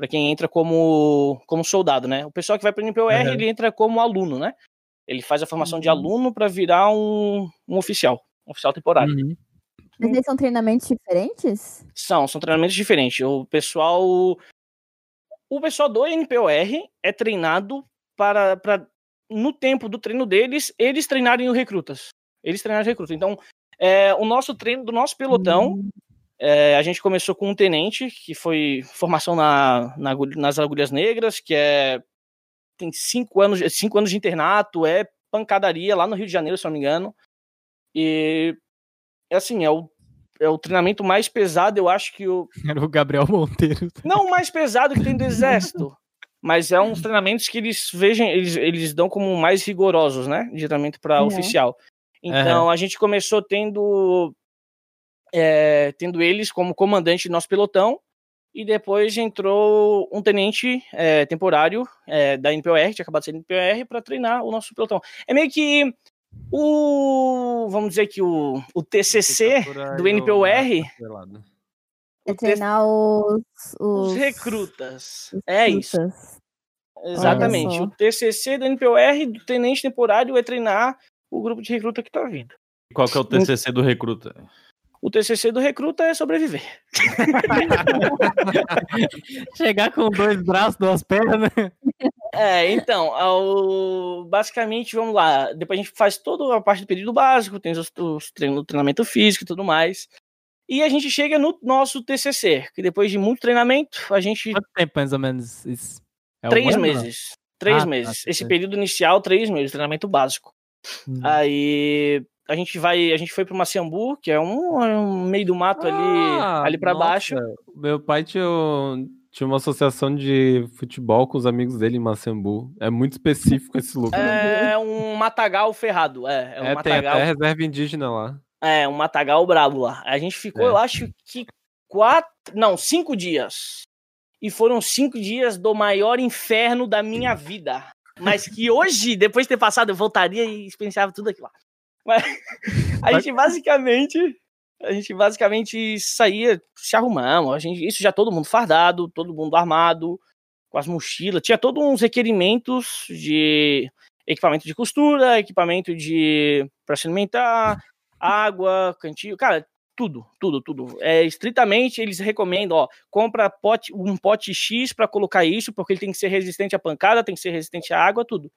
[SPEAKER 3] para quem entra como, como soldado, né? O pessoal que vai para o NPOR, uhum. ele entra como aluno, né? Ele faz a formação uhum. de aluno para virar um, um oficial, um oficial temporário.
[SPEAKER 2] Uhum. Mas eles são treinamentos diferentes?
[SPEAKER 3] São, são treinamentos diferentes. O pessoal o pessoal do NPOR é treinado para, para no tempo do treino deles, eles treinarem os recrutas. Eles treinarem os recrutas. Então, é, o nosso treino do nosso pelotão uhum. É, a gente começou com um tenente, que foi formação na, na, nas agulhas negras, que é tem cinco anos, cinco anos de internato, é pancadaria lá no Rio de Janeiro, se não me engano. E é assim, é o, é o treinamento mais pesado, eu acho que o.
[SPEAKER 1] Era o Gabriel Monteiro.
[SPEAKER 3] Não o mais pesado que tem do exército. mas é uns treinamentos que eles vejam, eles, eles dão como mais rigorosos, né? De treinamento para uhum. oficial. Então uhum. a gente começou tendo é, tendo eles como comandante do nosso pelotão, e depois entrou um tenente é, temporário é, da NPOR, tinha acabado de ser NPOR, para treinar o nosso pelotão. É meio que o, vamos dizer que o, o TCC do NPOR...
[SPEAKER 2] É treinar os,
[SPEAKER 3] os... os recrutas. Os é isso. Exatamente. O TCC do NPOR, do tenente temporário, é treinar o grupo de recruta que está vindo.
[SPEAKER 5] Qual que é o TCC do recruta?
[SPEAKER 3] O TCC do recruta é sobreviver.
[SPEAKER 1] Chegar com dois braços, duas pernas.
[SPEAKER 3] É, então, ao, basicamente, vamos lá. Depois a gente faz toda a parte do período básico, tem os, os treinos, treinamento físico e tudo mais. E a gente chega no nosso TCC, que depois de muito treinamento, a gente.
[SPEAKER 1] Quanto tempo mais ou menos isso?
[SPEAKER 3] É três um meses. Três ah, tá, meses. Tá, Esse período inicial, três meses, treinamento básico. Hum. Aí a gente vai, a gente foi para Maciambu, que é um, é um, meio do mato ah, ali, ali para baixo.
[SPEAKER 4] Meu pai tinha, tinha uma associação de futebol com os amigos dele em Maciambu. É muito específico esse lugar.
[SPEAKER 3] É um matagal ferrado, é, é um
[SPEAKER 4] é,
[SPEAKER 3] matagal.
[SPEAKER 4] Tem até reserva indígena lá.
[SPEAKER 3] É, um matagal brabo lá. A gente ficou, é. eu acho que quatro, não, cinco dias. E foram cinco dias do maior inferno da minha vida. Mas que hoje, depois de ter passado, eu voltaria e experienciava tudo aquilo lá. Mas a gente basicamente A gente basicamente saía, se arrumamos, a gente, isso já todo mundo fardado, todo mundo armado, com as mochilas, tinha todos uns requerimentos de equipamento de costura, equipamento de para se alimentar, água, cantinho, cara, tudo, tudo, tudo. É estritamente eles recomendam, ó, compra pote, um pote X para colocar isso, porque ele tem que ser resistente à pancada, tem que ser resistente à água, tudo.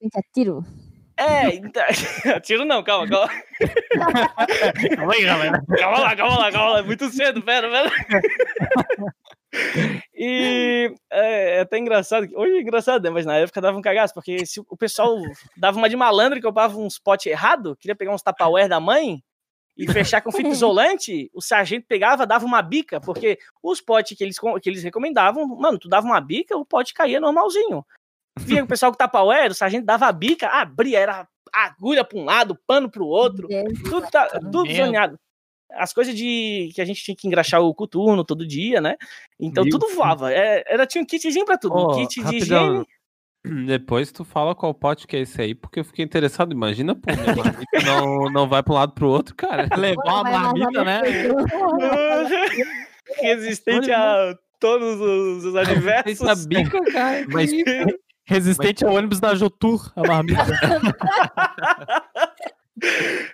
[SPEAKER 2] Gente, atiro.
[SPEAKER 3] É, então, tiro não, calma, calma.
[SPEAKER 1] Calma aí, galera.
[SPEAKER 3] Calma lá, calma lá, calma lá. É muito cedo, pera, pera. E é, é até engraçado. Hoje é engraçado, né? Mas na época dava um cagaço, porque se o pessoal dava uma de malandro que comprava uns potes errado, queria pegar uns tapauer da mãe e fechar com fita isolante, o sargento pegava, dava uma bica, porque os potes que eles, que eles recomendavam, mano, tu dava uma bica, o pote caía normalzinho. Via o pessoal com tapauer, o sargento dava a bica, abria, era agulha para um lado, pano para o outro, tudo, tá, tudo zoneado. As coisas de que a gente tinha que engraxar o coturno todo dia, né? Então
[SPEAKER 5] Meu
[SPEAKER 3] tudo voava. É, era, tinha um kitzinho pra tudo. um
[SPEAKER 4] Ô,
[SPEAKER 3] kit de
[SPEAKER 4] rapidão.
[SPEAKER 3] higiene.
[SPEAKER 4] Depois tu fala qual pote que é esse aí, porque eu fiquei interessado. Imagina, pô, não, não vai pra um lado pro outro, cara.
[SPEAKER 1] Levar
[SPEAKER 2] vazar
[SPEAKER 1] marmita, né?
[SPEAKER 3] Resistente a todos os, os adversos.
[SPEAKER 4] Essa bica, cara.
[SPEAKER 1] Mas resistente ao ônibus da Jotur, a marmita.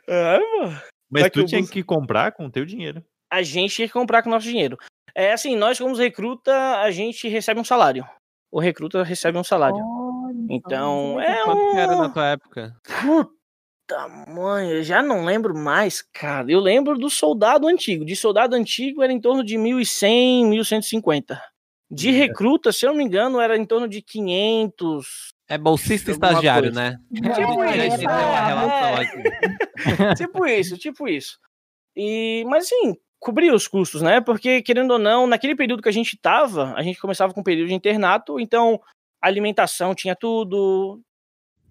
[SPEAKER 3] Ah, mano.
[SPEAKER 5] Mas
[SPEAKER 3] Vai que
[SPEAKER 5] tu
[SPEAKER 3] eu
[SPEAKER 5] tinha
[SPEAKER 3] busco.
[SPEAKER 5] que comprar com o teu dinheiro.
[SPEAKER 3] a gente tinha que comprar com o nosso dinheiro. É assim, nós como recruta, a gente recebe um salário. O recruta recebe um salário. Então, é
[SPEAKER 4] Quanto que era na tua época?
[SPEAKER 3] Puta mãe, eu já não lembro mais, cara. Eu lembro do soldado antigo. De soldado antigo era em torno de 1.100, 1.150. De recruta, se eu não me engano, era em torno de 500.
[SPEAKER 4] É bolsista estagiário,
[SPEAKER 3] coisa.
[SPEAKER 4] né?
[SPEAKER 3] Tipo isso, é.
[SPEAKER 4] aqui.
[SPEAKER 3] tipo isso, tipo isso. E, mas assim, cobrir os custos, né? Porque, querendo ou não, naquele período que a gente tava, a gente começava com um período de internato, então alimentação tinha tudo,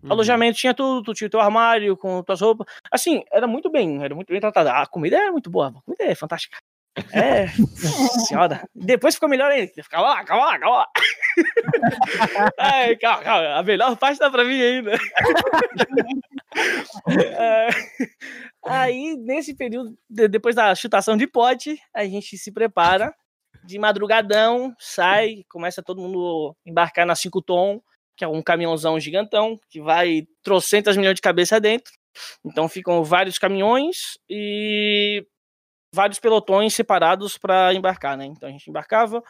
[SPEAKER 4] Uhum.
[SPEAKER 3] alojamento tinha tudo, tu tinha o teu armário com tuas roupas. Assim, era muito bem, era muito bem tratada. A comida é muito boa, a comida é fantástica. É, senhora. Depois ficou melhor ainda. Calma lá, calma lá, calma lá. Ai, calma, calma. A melhor parte tá pra mim ainda. É, aí, nesse período, de- depois da chutação de pote, a gente se prepara de madrugadão, sai, começa todo mundo embarcar na 5 tom, que é um caminhãozão gigantão, que vai trocentas milhões de cabeça dentro. Então ficam vários caminhões e vários pelotões separados para embarcar, né? Então a gente embarcava,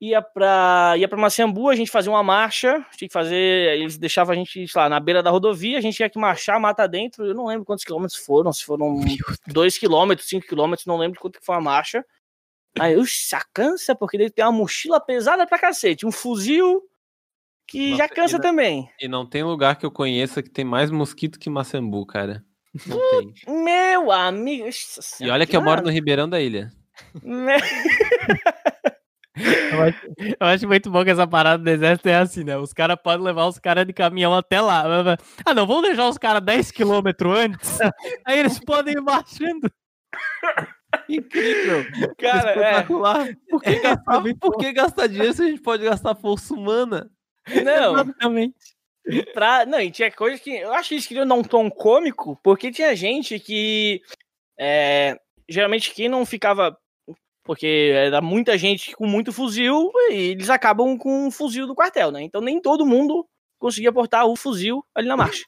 [SPEAKER 3] ia para ia para Maciambu, a gente fazia uma marcha, tinha que fazer, eles deixavam a gente, sei lá, na beira da rodovia, a gente tinha que marchar mata dentro, eu não lembro quantos quilômetros foram, se foram 2 quilômetros, 5 quilômetros, não lembro quanto que foi a marcha. Aí, uxa, já cansa, porque ele tem uma mochila pesada pra cacete, um fuzil que
[SPEAKER 4] Nossa,
[SPEAKER 3] já cansa
[SPEAKER 4] e não-
[SPEAKER 3] também.
[SPEAKER 4] E não tem lugar que eu conheça que tem mais mosquito que Maçambu, cara. Não tem.
[SPEAKER 3] Meu amigo. nossa
[SPEAKER 4] E olha que eu moro no Ribeirão da Ilha.
[SPEAKER 3] me-
[SPEAKER 1] Eu acho, eu acho muito bom que essa parada do exército é assim, né? Os caras podem levar os caras de caminhão até lá. Ah, não, vamos deixar os caras 10km antes. Aí eles podem ir marchando.
[SPEAKER 4] Incrível.
[SPEAKER 3] Cara, é.
[SPEAKER 4] Espetacular. Por, que gastar, por que gastar dinheiro se a gente pode gastar força humana?
[SPEAKER 3] Não,
[SPEAKER 1] Exatamente.
[SPEAKER 3] pra, não, e tinha coisa que. Eu acho que eles queriam dar um tom cômico, porque tinha gente que. é, geralmente quem não ficava. Porque era muita gente com muito fuzil, e eles acabam com um fuzil do quartel, né? Então nem todo mundo conseguia portar o fuzil ali na marcha.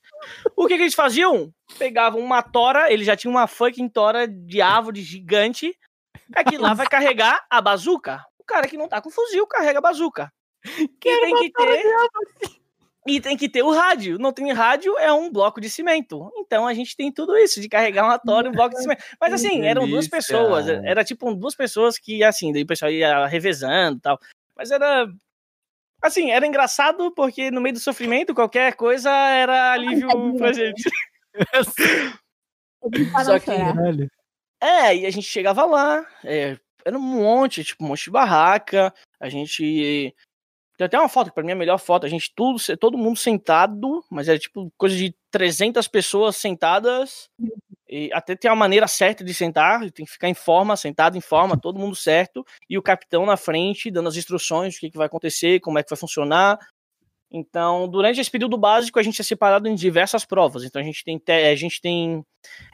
[SPEAKER 3] o que, que eles faziam? Pegavam uma tora, eles já tinham uma fucking tora de árvore gigante. Aqui lá vai carregar a bazuca. O cara que não tá com fuzil carrega a bazuca. E tem que ter. E tem que ter o rádio. Não tem rádio, é um bloco de cimento. Então a gente tem tudo isso, de carregar uma tora e um bloco de cimento. Mas assim, eram duas pessoas. Era tipo duas pessoas que, assim, daí o pessoal ia revezando e tal. Mas era. Assim, era engraçado porque no meio do sofrimento, qualquer coisa era alívio pra gente. Só que-.
[SPEAKER 1] Caralho.
[SPEAKER 3] É, e a gente chegava lá, é, era um monte, tipo, um monte de barraca, a gente... Tem até uma foto, que pra mim é a melhor foto, a gente tudo, todo mundo sentado, mas era tipo coisa de 300 pessoas sentadas, e até tem uma maneira certa de sentar, tem que ficar em forma, sentado em forma, todo mundo certo, e o capitão na frente dando as instruções, o que, que vai acontecer, como é que vai funcionar. Então, durante esse período básico, a gente é separado em diversas provas. Então, a gente tem, a gente tem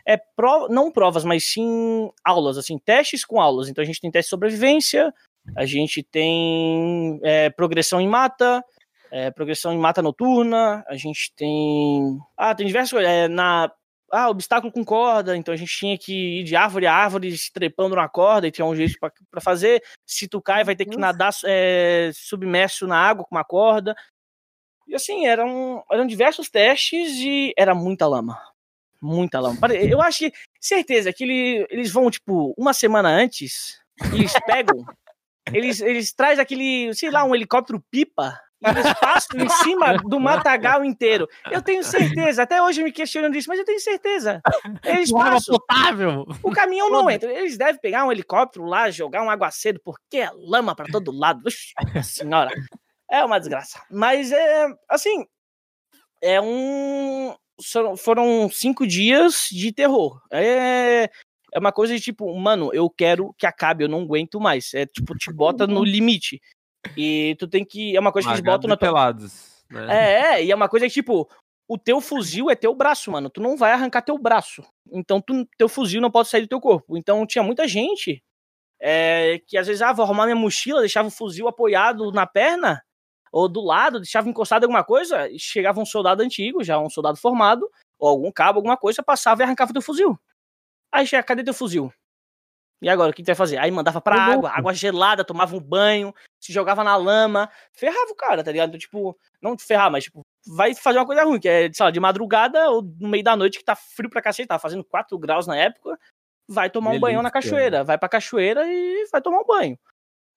[SPEAKER 3] é, prova, não provas, mas sim aulas, assim, testes com aulas. Então, a gente tem teste de sobrevivência, a gente tem é, progressão em mata, é, progressão em mata noturna, a gente tem. Ah, tem diversas coisas. É, na ah, obstáculo com corda, então a gente tinha que ir de árvore a árvore, se trepando na corda, e tinha um jeito para fazer. Se tu cai, vai ter que nadar é, submerso na água com uma corda. E assim, eram, eram diversos testes e era muita lama. Muita lama. Eu acho que, certeza, que ele, eles vão, tipo, uma semana antes, eles pegam, eles, eles trazem aquele, sei lá, um helicóptero pipa eles passam em cima do matagal inteiro. Eu tenho certeza, até hoje eu me questionando disso, mas eu tenho certeza. Eles passam.
[SPEAKER 1] potável.
[SPEAKER 3] O caminhão não entra. Eles devem pegar um helicóptero lá, jogar um aguaceiro, porque é lama para todo lado. Ux, senhora. É uma desgraça. Mas é assim. É um. Foram cinco dias de terror. É, é uma coisa de tipo, mano, eu quero que acabe, eu não aguento mais. É tipo, te bota no limite. E tu tem que. É uma coisa que eles botam na.
[SPEAKER 4] Pelados, né?
[SPEAKER 3] É, é, e é uma coisa que, tipo, o teu fuzil é teu braço, mano. Tu não vai arrancar teu braço. Então, tu, teu fuzil não pode sair do teu corpo. Então, tinha muita gente é, que às vezes, ah, vou arrumar minha mochila, deixava o fuzil apoiado na perna ou do lado, deixava encostado em alguma coisa, e chegava um soldado antigo, já um soldado formado, ou algum cabo, alguma coisa, passava e arrancava teu fuzil. Aí chega, cadê teu fuzil? E agora, o que tu vai fazer? Aí mandava pra água, água gelada, tomava um banho, se jogava na lama, ferrava o cara, tá ligado? Então, tipo, não ferrar, mas, tipo, vai fazer uma coisa ruim, que é, sei lá, de madrugada ou no meio da noite que tá frio pra cacete, tava fazendo 4 graus na época, vai tomar um banho na cachoeira, vai pra cachoeira e vai tomar um banho.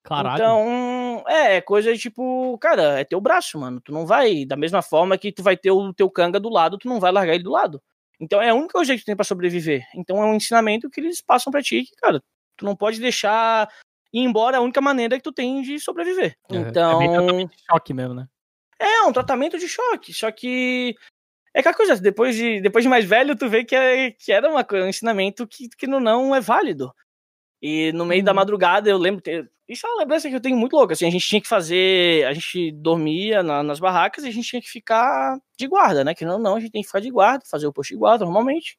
[SPEAKER 1] Caralho.
[SPEAKER 3] Então, é, é coisa de tipo, cara, é teu braço, mano. Tu não vai, da mesma forma que tu vai ter o teu canga do lado, tu não vai largar ele do lado. Então é o único jeito que tem para sobreviver. Então é um ensinamento que eles passam para ti que, cara, Tu não pode deixar ir embora a única maneira que tu tem de sobreviver. É, então. É
[SPEAKER 1] meio de choque mesmo, né?
[SPEAKER 3] É, um tratamento de choque. Só que. É aquela coisa, depois de, depois de mais velho, tu vê que, é, que era uma, um ensinamento que, que não, não é válido. E no meio hum. da uhum. madrugada, eu lembro. Isso é uma lembrança que eu tenho muito louca. Assim, a gente tinha que fazer. A gente dormia na, nas barracas e a gente tinha que ficar de guarda, né? Que não, não, a gente tem que ficar de guarda, fazer o posto de guarda normalmente.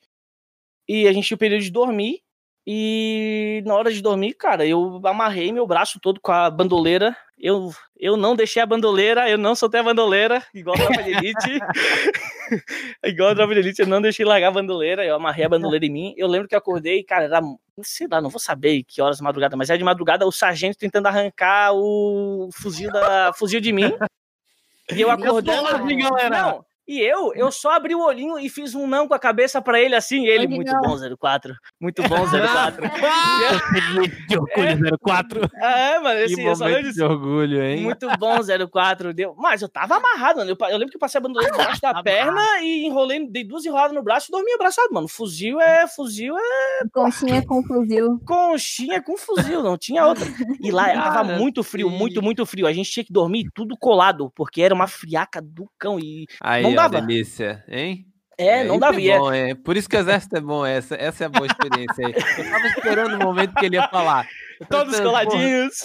[SPEAKER 3] E a gente tinha o período de dormir. E na hora de dormir, cara, eu amarrei meu braço todo com a bandoleira. Eu, eu não deixei a bandoleira, eu não soltei a bandoleira, igual a tropa de elite. igual a tropa de elite, eu não deixei largar a bandoleira, eu amarrei a bandoleira em mim. Eu lembro que eu acordei, cara, era, sei lá, não vou saber que horas de madrugada, mas era de madrugada o sargento tentando arrancar o fuzil, da, fuzil de mim. E eu acordando. Não, e eu, eu só abri o olhinho e fiz um não com a cabeça pra ele assim, e ele, muito bom 04, muito bom 04.
[SPEAKER 1] de orgulho 04.
[SPEAKER 3] É, mano, assim,
[SPEAKER 1] eu só disse, de orgulho, hein?
[SPEAKER 3] Muito bom 04, deu. Mas eu tava amarrado, mano, eu, eu lembro que eu passei a bandoleira debaixo da perna e enrolei, dei duas enroladas no braço e dormi abraçado, mano. Fuzil é, fuzil é...
[SPEAKER 2] Conchinha com fuzil.
[SPEAKER 3] Conchinha com fuzil, não tinha outra. E lá tava muito frio, muito, muito frio. A gente tinha que dormir tudo colado, porque era uma friaca do cão e...
[SPEAKER 4] Aí, dava. delícia, hein?
[SPEAKER 3] É, não dava.
[SPEAKER 4] É bom, é. Por isso que o exército é bom, essa, essa é a boa experiência aí. Eu tava esperando o momento que ele ia falar.
[SPEAKER 3] Todos coladinhos.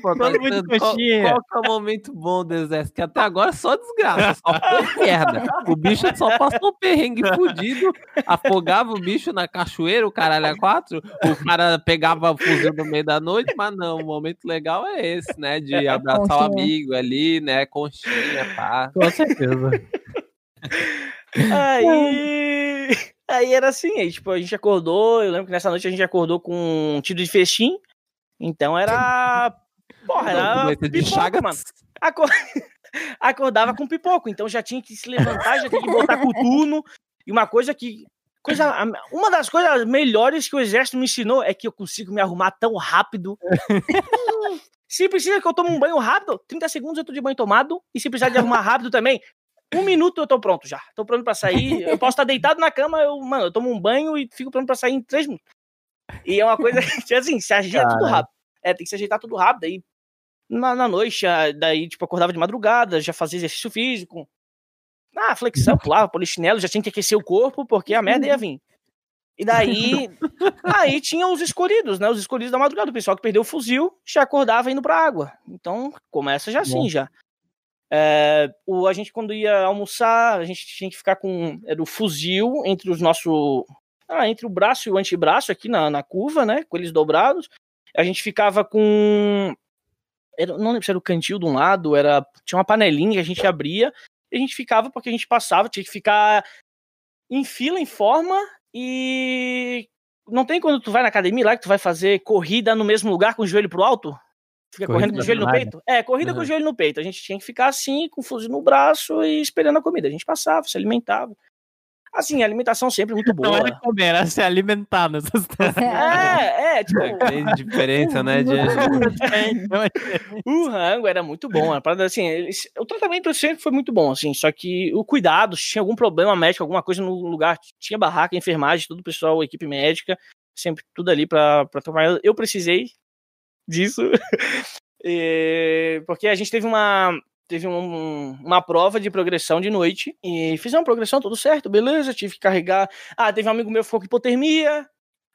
[SPEAKER 4] Pô, Todo mundo qual, qual é o momento bom do exército? Que até agora só desgraça, só foi merda. O bicho só passou perrengue fudido, afogava o bicho na cachoeira, o caralho é quatro, o cara pegava o fuzil no meio da noite, mas não, o momento legal é esse, né? De abraçar o amigo ali, né? Conchinha, pá.
[SPEAKER 1] Com certeza.
[SPEAKER 3] Aí. Aí era assim, aí, tipo, a gente acordou. Eu lembro que nessa noite a gente acordou com um tiro de festim. Então era. Porra, era.
[SPEAKER 4] de chaga, mano.
[SPEAKER 3] Acordava com pipoco, então já tinha que se levantar, já tinha que botar coturno. E uma coisa que. Coisa, uma das coisas melhores que o exército me ensinou é que eu consigo me arrumar tão rápido. se precisa que eu tome um banho rápido, 30 segundos eu tô de banho tomado. E se precisar de arrumar rápido também, um minuto eu tô pronto já. Tô pronto pra sair. Eu posso estar deitado na cama, eu, mano, eu tomo um banho e fico pronto pra sair em três minutos. E é uma coisa que, assim, se ajeita Cara. tudo rápido. É, tem que se ajeitar tudo rápido. Aí, na, na noite, daí, tipo, acordava de madrugada, já fazia exercício físico. Ah, flexão, pulava, polichinelo, já tinha que aquecer o corpo, porque a merda ia vir. E daí, aí tinha os escolhidos, né? Os escolhidos da madrugada. O pessoal que perdeu o fuzil já acordava indo pra água. Então, começa já assim, Bom. já. É, o, a gente, quando ia almoçar, a gente tinha que ficar com. Era o fuzil entre os nossos. Ah, entre o braço e o antebraço aqui na, na curva, né? Com eles dobrados. A gente ficava com. Era, não lembro se era o cantil de um lado, era. Tinha uma panelinha que a gente abria. E a gente ficava porque a gente passava, tinha que ficar em fila, em forma. E. Não tem quando tu vai na academia lá que tu vai fazer corrida no mesmo lugar com o joelho pro alto? Fica corrida correndo com o joelho no peito? É, corrida uhum. com o joelho no peito. A gente tinha que ficar assim, com o fuzil no braço e esperando a comida. A gente passava, se alimentava. Assim, a alimentação sempre muito boa. Não
[SPEAKER 1] era comer, era se alimentar nessas
[SPEAKER 3] É, é, tipo.
[SPEAKER 4] Tem diferença, né, de...
[SPEAKER 3] o rango era muito bom. A parada, assim, eles, o tratamento sempre foi muito bom, assim, só que o cuidado, se tinha algum problema médico, alguma coisa no lugar, tinha barraca, enfermagem, todo o pessoal, equipe médica, sempre tudo ali pra, pra tomar. Eu precisei disso. e, porque a gente teve uma teve um, uma prova de progressão de noite e fiz uma progressão, tudo certo, beleza, tive que carregar. Ah, teve um amigo meu que ficou com hipotermia.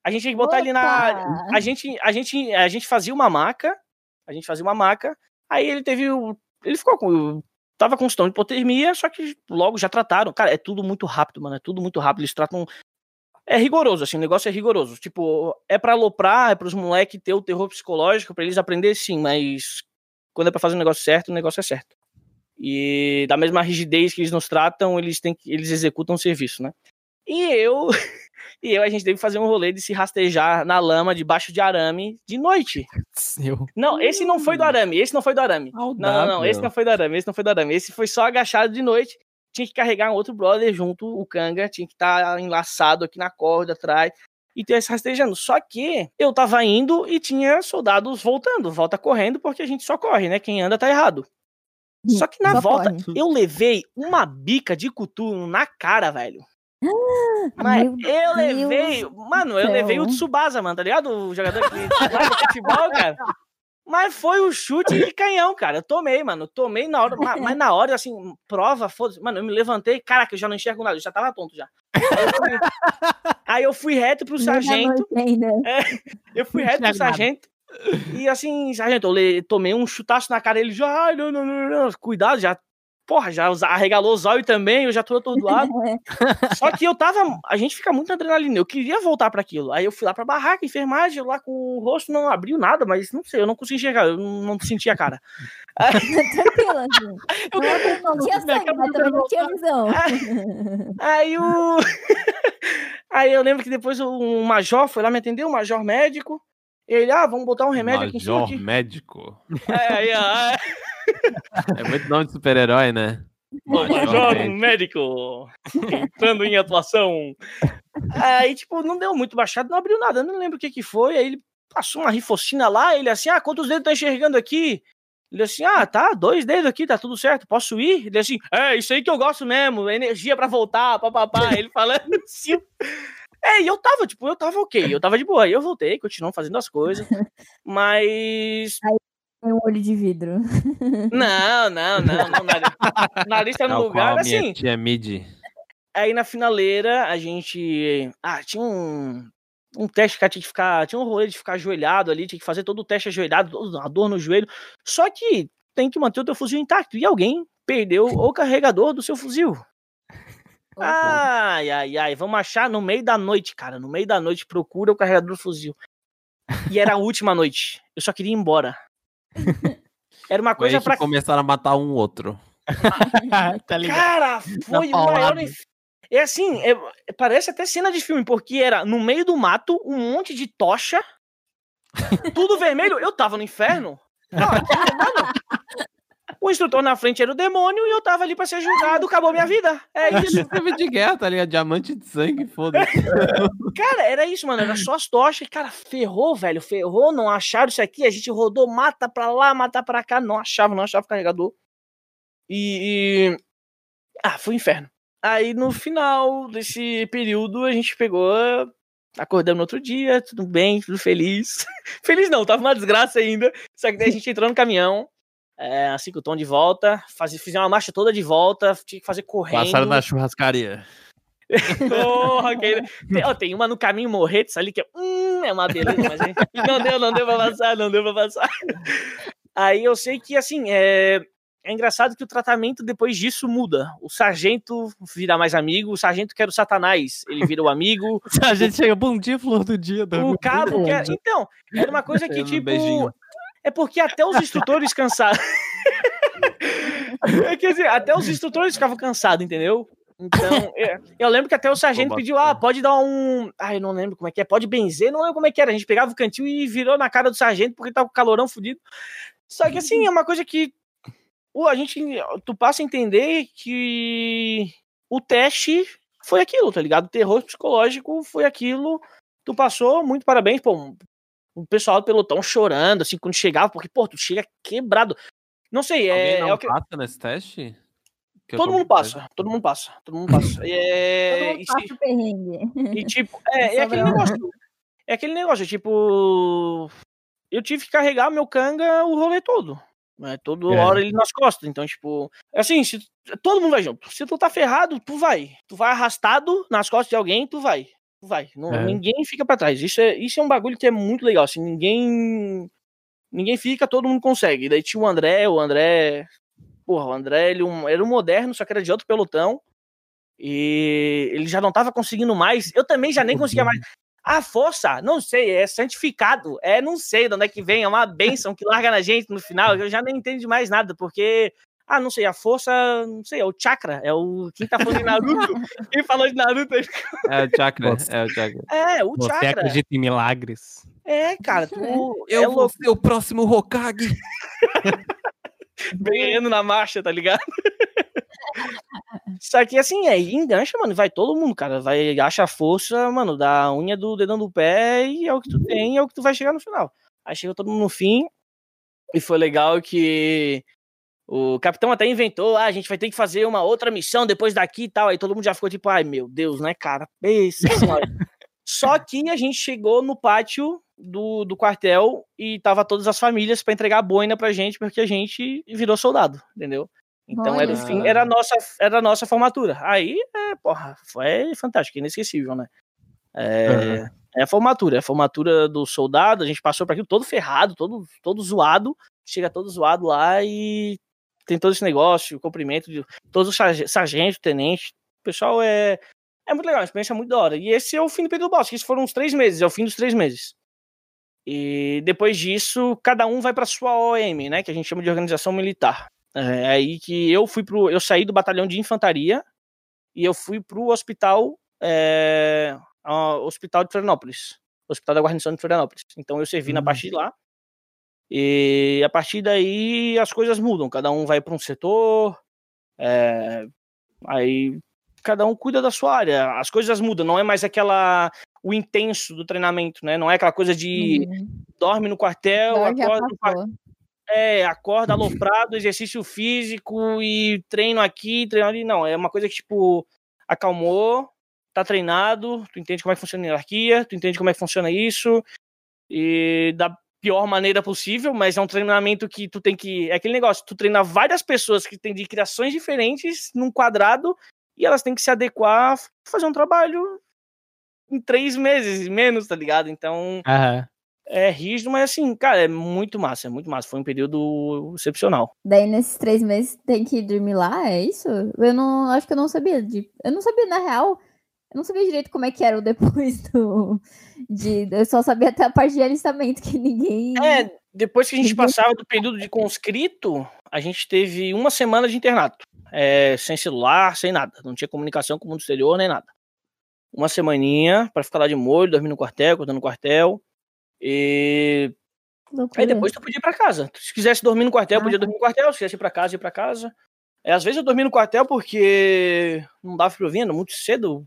[SPEAKER 3] A gente tinha que botar Opa! ele na. A gente, a, gente, a gente fazia uma maca. A gente fazia uma maca. Aí ele teve. Ele ficou com. Tava com questão de hipotermia, só que logo já trataram. Cara, é tudo muito rápido, mano. É tudo muito rápido. Eles tratam é rigoroso, assim, o negócio é rigoroso. Tipo, é pra aloprar, é pros moleques ter o terror psicológico, para eles aprender sim, mas quando é pra fazer o negócio certo, o negócio é certo. E da mesma rigidez que eles nos tratam, eles têm que, eles executam o serviço, né? E eu, e eu, a gente teve que fazer um rolê de se rastejar na lama debaixo de arame de noite. Seu. Não, esse não foi do arame, esse não foi do arame. Não, não, não, esse não foi do arame, esse não foi do arame. Esse foi só agachado de noite tinha que carregar um outro brother junto, o Kanga, tinha que estar tá enlaçado aqui na corda atrás e ter esse rastejando. Só que eu tava indo e tinha soldados voltando, volta correndo, porque a gente só corre, né? Quem anda tá errado. Hum, só que na só volta corre. eu levei uma bica de cutulo na cara, velho. Mas eu levei, mano, eu levei o Tsubasa, mano, tá ligado? O jogador que joga futebol, cara. Mas foi o chute de canhão, cara. Eu tomei, mano. tomei na hora. Mas na hora, assim, prova, foda-se. Mano, eu me levantei, caraca, eu já não enxergo nada. Eu já tava tonto já. Aí eu fui, aí eu fui reto pro sargento. É, eu fui reto pro sargento. E assim, sargento, eu tomei um chutaço na cara. Ele já, ai, não, não, não, não. Cuidado, já porra, já arregalou os olhos também, eu já tô atordoado. Só que eu tava. A gente fica muito na adrenalina. Eu queria voltar para aquilo. Aí eu fui lá pra barraca, enfermagem, lá com o rosto não abriu nada, mas não sei, eu não consegui enxergar, eu não senti a cara. Tranquilo, assim. Eu não, não tinha sangue, mas também não tinha visão. Aí o. Aí eu lembro que depois o major foi lá me atender, o major médico. Ele, ah, vamos botar um remédio
[SPEAKER 4] major
[SPEAKER 3] aqui em cima.
[SPEAKER 4] Major médico.
[SPEAKER 3] É, aí, aí,
[SPEAKER 4] é muito nome de super-herói, né?
[SPEAKER 3] Major médico entrando em atuação. Aí, tipo, não deu muito baixado, não abriu nada, não lembro o que que foi. Aí ele passou uma rifocina lá, ele assim, ah, quantos dedos tá enxergando aqui? Ele assim, ah, tá, dois dedos aqui, tá tudo certo, posso ir? Ele assim, é, isso aí que eu gosto mesmo, energia para voltar, papapá. Ele falando assim. É, e eu tava, tipo, eu tava ok, eu tava de boa. Aí eu voltei, continuando fazendo as coisas. Mas.
[SPEAKER 2] Aí tem um olho de vidro.
[SPEAKER 3] Não, não, não. não tá no lugar, assim.
[SPEAKER 4] Tia Mid.
[SPEAKER 3] Aí na finaleira, a gente. Ah, tinha um. Um teste que tinha que ficar. Tinha um rolê de ficar ajoelhado ali, tinha que fazer todo o teste ajoelhado, a dor no joelho. Só que tem que manter o teu fuzil intacto. E alguém perdeu o carregador do seu fuzil. Ai, ai, ai. Vamos achar no meio da noite, cara. No meio da noite, procura o carregador do fuzil. E era a última noite. Eu só queria ir embora. Era uma coisa para
[SPEAKER 4] começaram a matar um outro.
[SPEAKER 3] tá Cara, foi o maior. É assim, é, parece até cena de filme, porque era no meio do mato, um monte de tocha, tudo vermelho. Eu tava no inferno. Não, mano, o instrutor na frente era o demônio e eu tava ali pra ser julgado, acabou minha vida. É isso.
[SPEAKER 4] Teve de guerra, tá ligado? Diamante de sangue, foda-se.
[SPEAKER 3] cara, era isso, mano. Era só as tochas. Cara, ferrou, velho. Ferrou, não acharam isso aqui. A gente rodou, mata pra lá, mata pra cá. Não achava, não achava o carregador. E, e. Ah, foi um inferno. Aí no final desse período a gente pegou. Acordamos no outro dia, tudo bem, tudo feliz. feliz não, tava uma desgraça ainda. Só que daí a gente entrou no caminhão, é, assim que o Tom de volta, faz, fiz uma marcha toda de volta, tinha que fazer correndo.
[SPEAKER 4] Passaram na churrascaria.
[SPEAKER 3] Porra, que... tem, oh, tem uma no caminho Morretes ali que é, hum, é uma beleza, mas não deu, não deu pra passar, não deu pra passar. Aí eu sei que, assim, é, é engraçado que o tratamento depois disso muda. O sargento vira mais amigo, o sargento quer o satanás, ele vira o amigo.
[SPEAKER 1] o sargento chega, bom dia, flor do dia.
[SPEAKER 3] O cabo quer... Então, era uma coisa que, tipo... É porque até os instrutores cansaram. é, quer dizer, até os instrutores ficavam cansados, entendeu? Então, é, eu lembro que até o sargento pediu, ah, pode dar um. Ah, eu não lembro como é que é, pode benzer, não lembro como é que era. A gente pegava o cantil e virou na cara do sargento porque tava com calorão fudido. Só que assim, é uma coisa que uh, a gente. Tu passa a entender que o teste foi aquilo, tá ligado? O terror psicológico foi aquilo. Tu passou, muito parabéns, pô. O pessoal do pelotão chorando, assim, quando chegava, porque, pô, tu chega quebrado. Não sei, é.
[SPEAKER 4] não
[SPEAKER 3] é o que...
[SPEAKER 4] passa nesse teste?
[SPEAKER 3] todo mundo passa, todo mundo passa, todo mundo passa.
[SPEAKER 2] É, todo mundo passa o perrengue.
[SPEAKER 3] E tipo, é, é aquele negócio. É aquele negócio, tipo. Eu tive que carregar meu canga o rolê todo. Né? Toda é. hora ele nas costas. Então, tipo, assim, se, todo mundo vai junto. Se tu tá ferrado, tu vai. Tu vai arrastado nas costas de alguém, tu vai. Vai. Não, é. Ninguém fica para trás. Isso é, isso é um bagulho que é muito legal. Assim, ninguém. Ninguém fica, todo mundo consegue. Daí tinha o André, o André porra, o André ele um, era um moderno, só que era de outro pelotão. E ele já não tava conseguindo mais. Eu também já nem conseguia mais. A força, não sei, é santificado. É, não sei de onde é que vem, é uma bênção que larga na gente no final. Eu já nem entendo mais nada, porque. Ah, não sei, a força, não sei, é o chakra, é o. Quem tá falando de Naruto? Quem falou de Naruto?
[SPEAKER 4] É o chakra, é o chakra.
[SPEAKER 3] É, o
[SPEAKER 1] Você
[SPEAKER 3] chakra.
[SPEAKER 1] acredita em milagres?
[SPEAKER 3] É, cara, tu.
[SPEAKER 4] Eu
[SPEAKER 3] é
[SPEAKER 4] vou ser o próximo Hokage.
[SPEAKER 3] ganhando na marcha, tá ligado? Só que assim, é, engancha, mano, vai todo mundo, cara. Vai, acha a força, mano, da unha do dedão do pé e é o que tu tem, é o que tu vai chegar no final. Aí chega todo mundo no fim. E foi legal que o capitão até inventou, ah, a gente vai ter que fazer uma outra missão depois daqui e tal. Aí todo mundo já ficou tipo, ai meu Deus, né, cara? Só que a gente chegou no pátio do, do quartel e tava todas as famílias para entregar a boina pra gente, porque a gente virou soldado, entendeu? Então era, fim, era, a nossa, era a nossa formatura. Aí, é, porra, foi fantástico, inesquecível, né? É, uhum. é a formatura, é a formatura do soldado, a gente passou para aquilo todo ferrado, todo, todo zoado, chega todo zoado lá e tem todo esse negócio, o cumprimento de todos os sargentos, tenentes, o pessoal é, é muito legal, uma experiência muito da hora. E esse é o fim do período básico, isso foram uns três meses, é o fim dos três meses. E depois disso, cada um vai para sua OM, né, que a gente chama de organização militar. É aí que eu fui pro, eu saí do batalhão de infantaria e eu fui pro hospital, é, hospital de Florianópolis, hospital da guarnição de Florianópolis. Então eu servi uhum. na hum. parte de lá. E a partir daí as coisas mudam, cada um vai para um setor, é, aí cada um cuida da sua área. As coisas mudam, não é mais aquela o intenso do treinamento, né? Não é aquela coisa de uhum. dorme no quartel, acorda no quartel. É, acorda aloprado, exercício físico e treino aqui, treino ali. Não, é uma coisa que, tipo, acalmou, tá treinado, tu entende como é que funciona a hierarquia, tu entende como é que funciona isso, e da pior maneira possível, mas é um treinamento que tu tem que. É aquele negócio, tu treina várias pessoas que têm de criações diferentes num quadrado e elas têm que se adequar, fazer um trabalho em três meses, menos, tá ligado? Então,
[SPEAKER 1] uhum.
[SPEAKER 3] é rígido, mas assim, cara, é muito massa, é muito massa. Foi um período excepcional.
[SPEAKER 2] Daí, nesses três meses, tem que dormir lá, é isso? Eu não, acho que eu não sabia. De, eu não sabia, na real, eu não sabia direito como é que era o depois do. De, eu só sabia até a parte de alistamento, que ninguém.
[SPEAKER 3] É, depois que a gente passava do período de conscrito, a gente teve uma semana de internato é, sem celular, sem nada. Não tinha comunicação com o mundo exterior nem nada. Uma semaninha para ficar lá de molho, dormir no quartel, acordando no quartel. E. Aí depois tu podia ir pra casa. Se quisesse dormir no quartel, ah. podia dormir no quartel. Se quisesse ir pra casa, ir pra casa. É, às vezes eu dormi no quartel porque não dava pra vir, muito cedo.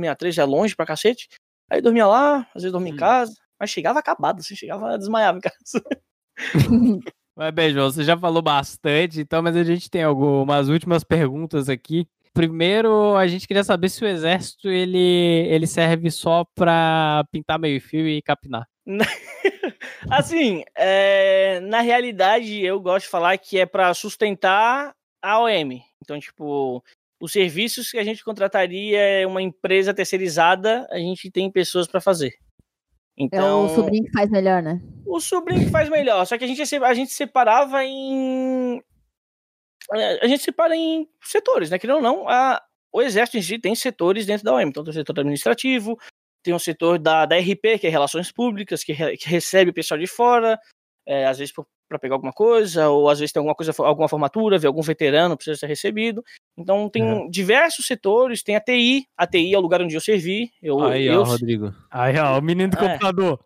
[SPEAKER 3] 63 é longe pra cacete. Aí dormia lá, às vezes dormia hum. em casa. Mas chegava acabado, assim, chegava desmaiava em casa.
[SPEAKER 1] Mas bem, João, você já falou bastante, então, mas a gente tem algumas últimas perguntas aqui. Primeiro, a gente queria saber se o exército ele, ele serve só para pintar meio fio e capinar.
[SPEAKER 3] assim, é, na realidade, eu gosto de falar que é para sustentar a OM. Então, tipo, os serviços que a gente contrataria é uma empresa terceirizada, a gente tem pessoas para fazer. Então,
[SPEAKER 2] é o então, sobrinho que faz melhor, né?
[SPEAKER 3] O sobrinho que faz melhor. Só que a gente, a gente separava em. a gente separa em setores, né? Que não, não, a, o exército em si tem setores dentro da OM. Então tem o setor administrativo, tem o setor da, da RP, que é Relações Públicas, que, re, que recebe o pessoal de fora, é, às vezes para pegar alguma coisa, ou às vezes tem alguma coisa, alguma formatura, ver algum veterano precisa ser recebido. Então tem uhum. diversos setores, tem a TI, a TI é o lugar onde eu servi. Eu,
[SPEAKER 4] Aí,
[SPEAKER 3] eu,
[SPEAKER 4] ó, Rodrigo.
[SPEAKER 1] Aí, ó, o menino do é, computador.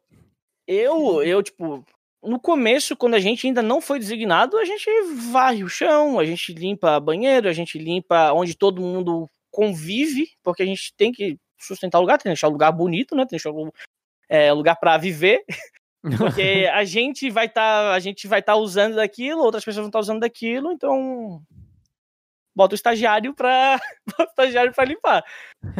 [SPEAKER 3] Eu, eu, tipo, no começo, quando a gente ainda não foi designado, a gente varre o chão, a gente limpa banheiro, a gente limpa onde todo mundo convive, porque a gente tem que sustentar o lugar, tem que deixar o lugar bonito, né? Tem que deixar o é, lugar para viver. Porque a gente vai estar, tá, a gente vai estar tá usando daquilo, outras pessoas vão estar tá usando daquilo, então bota o estagiário para estagiário para limpar.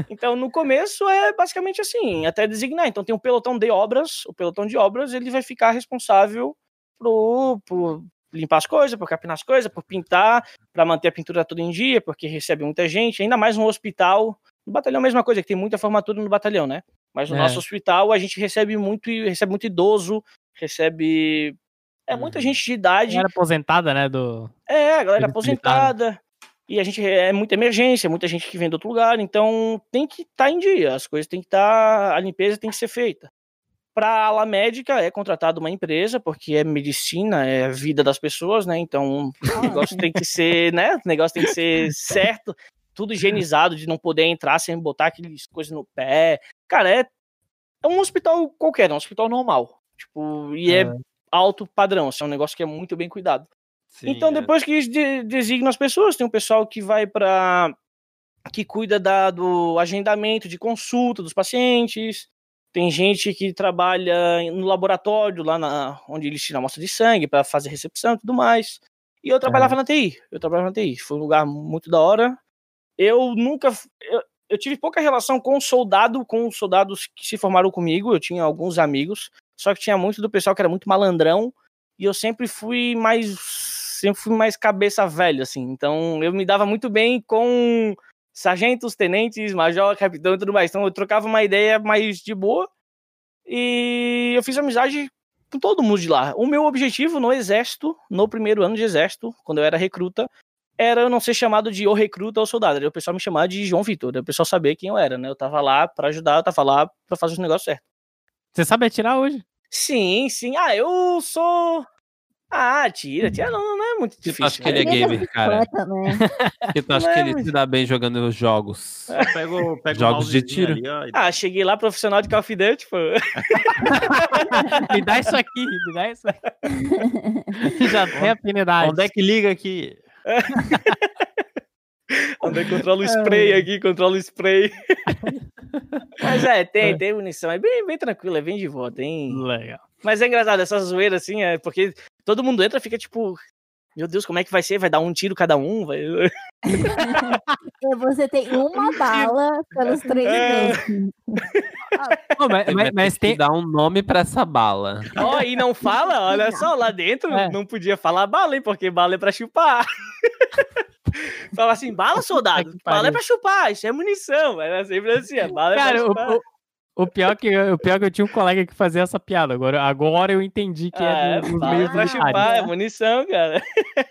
[SPEAKER 3] Então no começo é basicamente assim, até designar. Então tem um pelotão de obras, o pelotão de obras ele vai ficar responsável por, por limpar as coisas, por capinar as coisas, por pintar, para manter a pintura toda em dia, porque recebe muita gente, ainda mais no hospital. No batalhão a mesma coisa, que tem muita formatura no batalhão, né? Mas no é. nosso hospital a gente recebe muito, recebe muito idoso, recebe é muita uhum. gente de idade.
[SPEAKER 1] Galera aposentada, né? Do...
[SPEAKER 3] É, a galera aposentada. E a gente é muita emergência, muita gente que vem do outro lugar, então tem que estar tá em dia, as coisas tem que estar, tá, a limpeza tem que ser feita. Para a ala médica é contratada uma empresa, porque é medicina, é vida das pessoas, né? Então o negócio tem que ser, né? O negócio tem que ser certo, tudo higienizado, de não poder entrar sem botar aquelas coisas no pé. Cara, é, é um hospital qualquer, é um hospital normal. Tipo, e é, é alto padrão, assim, é um negócio que é muito bem cuidado. Sim, então, é. depois que de, designa as pessoas, tem um pessoal que vai para que cuida da, do agendamento de consulta dos pacientes, tem gente que trabalha no laboratório, lá na, onde eles tiram amostra de sangue para fazer recepção e tudo mais. E eu trabalhava é. na TI. Eu trabalhava na TI. Foi um lugar muito da hora. Eu nunca. Eu, eu tive pouca relação com soldado, com os soldados que se formaram comigo. Eu tinha alguns amigos. Só que tinha muito do pessoal que era muito malandrão. E eu sempre fui mais. Sempre fui mais cabeça velha, assim. Então eu me dava muito bem com sargentos, tenentes, major, capitão e tudo mais. Então eu trocava uma ideia mais de boa e eu fiz amizade com todo mundo de lá. O meu objetivo no exército, no primeiro ano de exército, quando eu era recruta, era eu não ser chamado de o recruta ou soldado, era o pessoal me chamar de João Vitor, o pessoal saber quem eu era, né? Eu tava lá para ajudar, eu tava lá para fazer os negócios certos.
[SPEAKER 1] Você sabe atirar hoje?
[SPEAKER 3] Sim, sim. Ah, eu sou ah, tira, tira não, não é muito difícil.
[SPEAKER 4] Tu acha que ele é gamer, cara? Porque tu acha que ele se dá bem jogando jogos?
[SPEAKER 5] Pego, pego
[SPEAKER 4] jogos de tiro. Ali,
[SPEAKER 3] ó, ah, cheguei lá profissional de Call of Duty, pô.
[SPEAKER 1] me dá isso aqui, me dá isso aqui. Já tem afinidade.
[SPEAKER 5] Onde é que liga aqui?
[SPEAKER 3] Onde é que controla o spray aqui, controla o spray. Mas é, tem, tem munição. É bem, bem tranquilo, é bem de volta, hein?
[SPEAKER 1] Legal.
[SPEAKER 3] Mas é engraçado, essa zoeira assim, é porque todo mundo entra e fica tipo, meu Deus, como é que vai ser? Vai dar um tiro cada um? Vai...
[SPEAKER 2] Você tem uma bala pelos três é...
[SPEAKER 4] oh, mas, mas, mas tem que dar um nome para essa bala.
[SPEAKER 3] Ó, oh, e não fala, olha só, lá dentro é. não podia falar bala, hein? Porque bala é pra chupar. Fala assim, bala, soldado. Bala é pra chupar, isso é munição. Era sempre assim, bala Cara, é pra chupar. O,
[SPEAKER 1] o pior, que, o pior que eu tinha um colega que fazia essa piada. Agora, agora eu entendi que é ah, é dos meios
[SPEAKER 3] pra chupar, é munição, cara.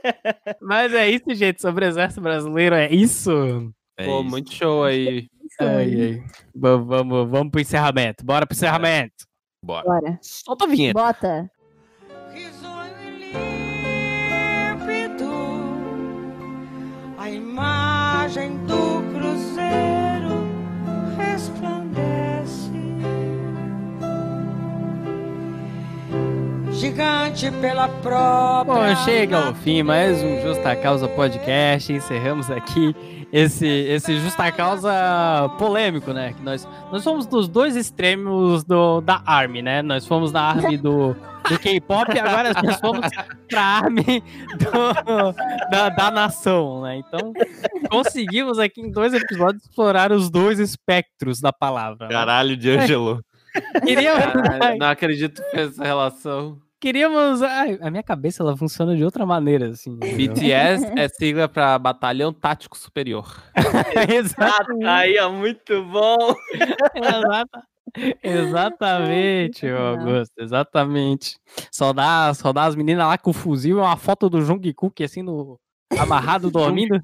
[SPEAKER 1] Mas é isso, gente. Sobre o exército brasileiro, é isso.
[SPEAKER 4] É Pô, isso. muito show aí.
[SPEAKER 1] Ai, ai. Vamos, vamos, vamos pro encerramento. Bora pro encerramento.
[SPEAKER 2] Bora. Bora.
[SPEAKER 1] Solta a vinheta.
[SPEAKER 2] Bota. A imagem
[SPEAKER 1] gigante pela própria. Bom, chega ao fim mais um Justa Causa Podcast. Encerramos aqui esse, esse Justa Causa polêmico, né? Que nós, nós somos dos dois extremos do, da Army, né? Nós fomos da Army do, do K-pop e agora nós fomos pra Army do, da, da nação, né? Então, conseguimos aqui em dois episódios explorar os dois espectros da palavra.
[SPEAKER 5] Né? Caralho, de Angelo.
[SPEAKER 4] Queria... não acredito que essa relação
[SPEAKER 1] queríamos. Ai, a minha cabeça ela funciona de outra maneira, assim.
[SPEAKER 4] BTS é sigla para Batalhão Tático Superior.
[SPEAKER 3] Exato. Aí, ó, muito bom.
[SPEAKER 1] Exatamente, Augusto, exatamente. Só dá, só dá as meninas lá com o fuzil e uma foto do Jungkook assim no, Amarrado dormindo?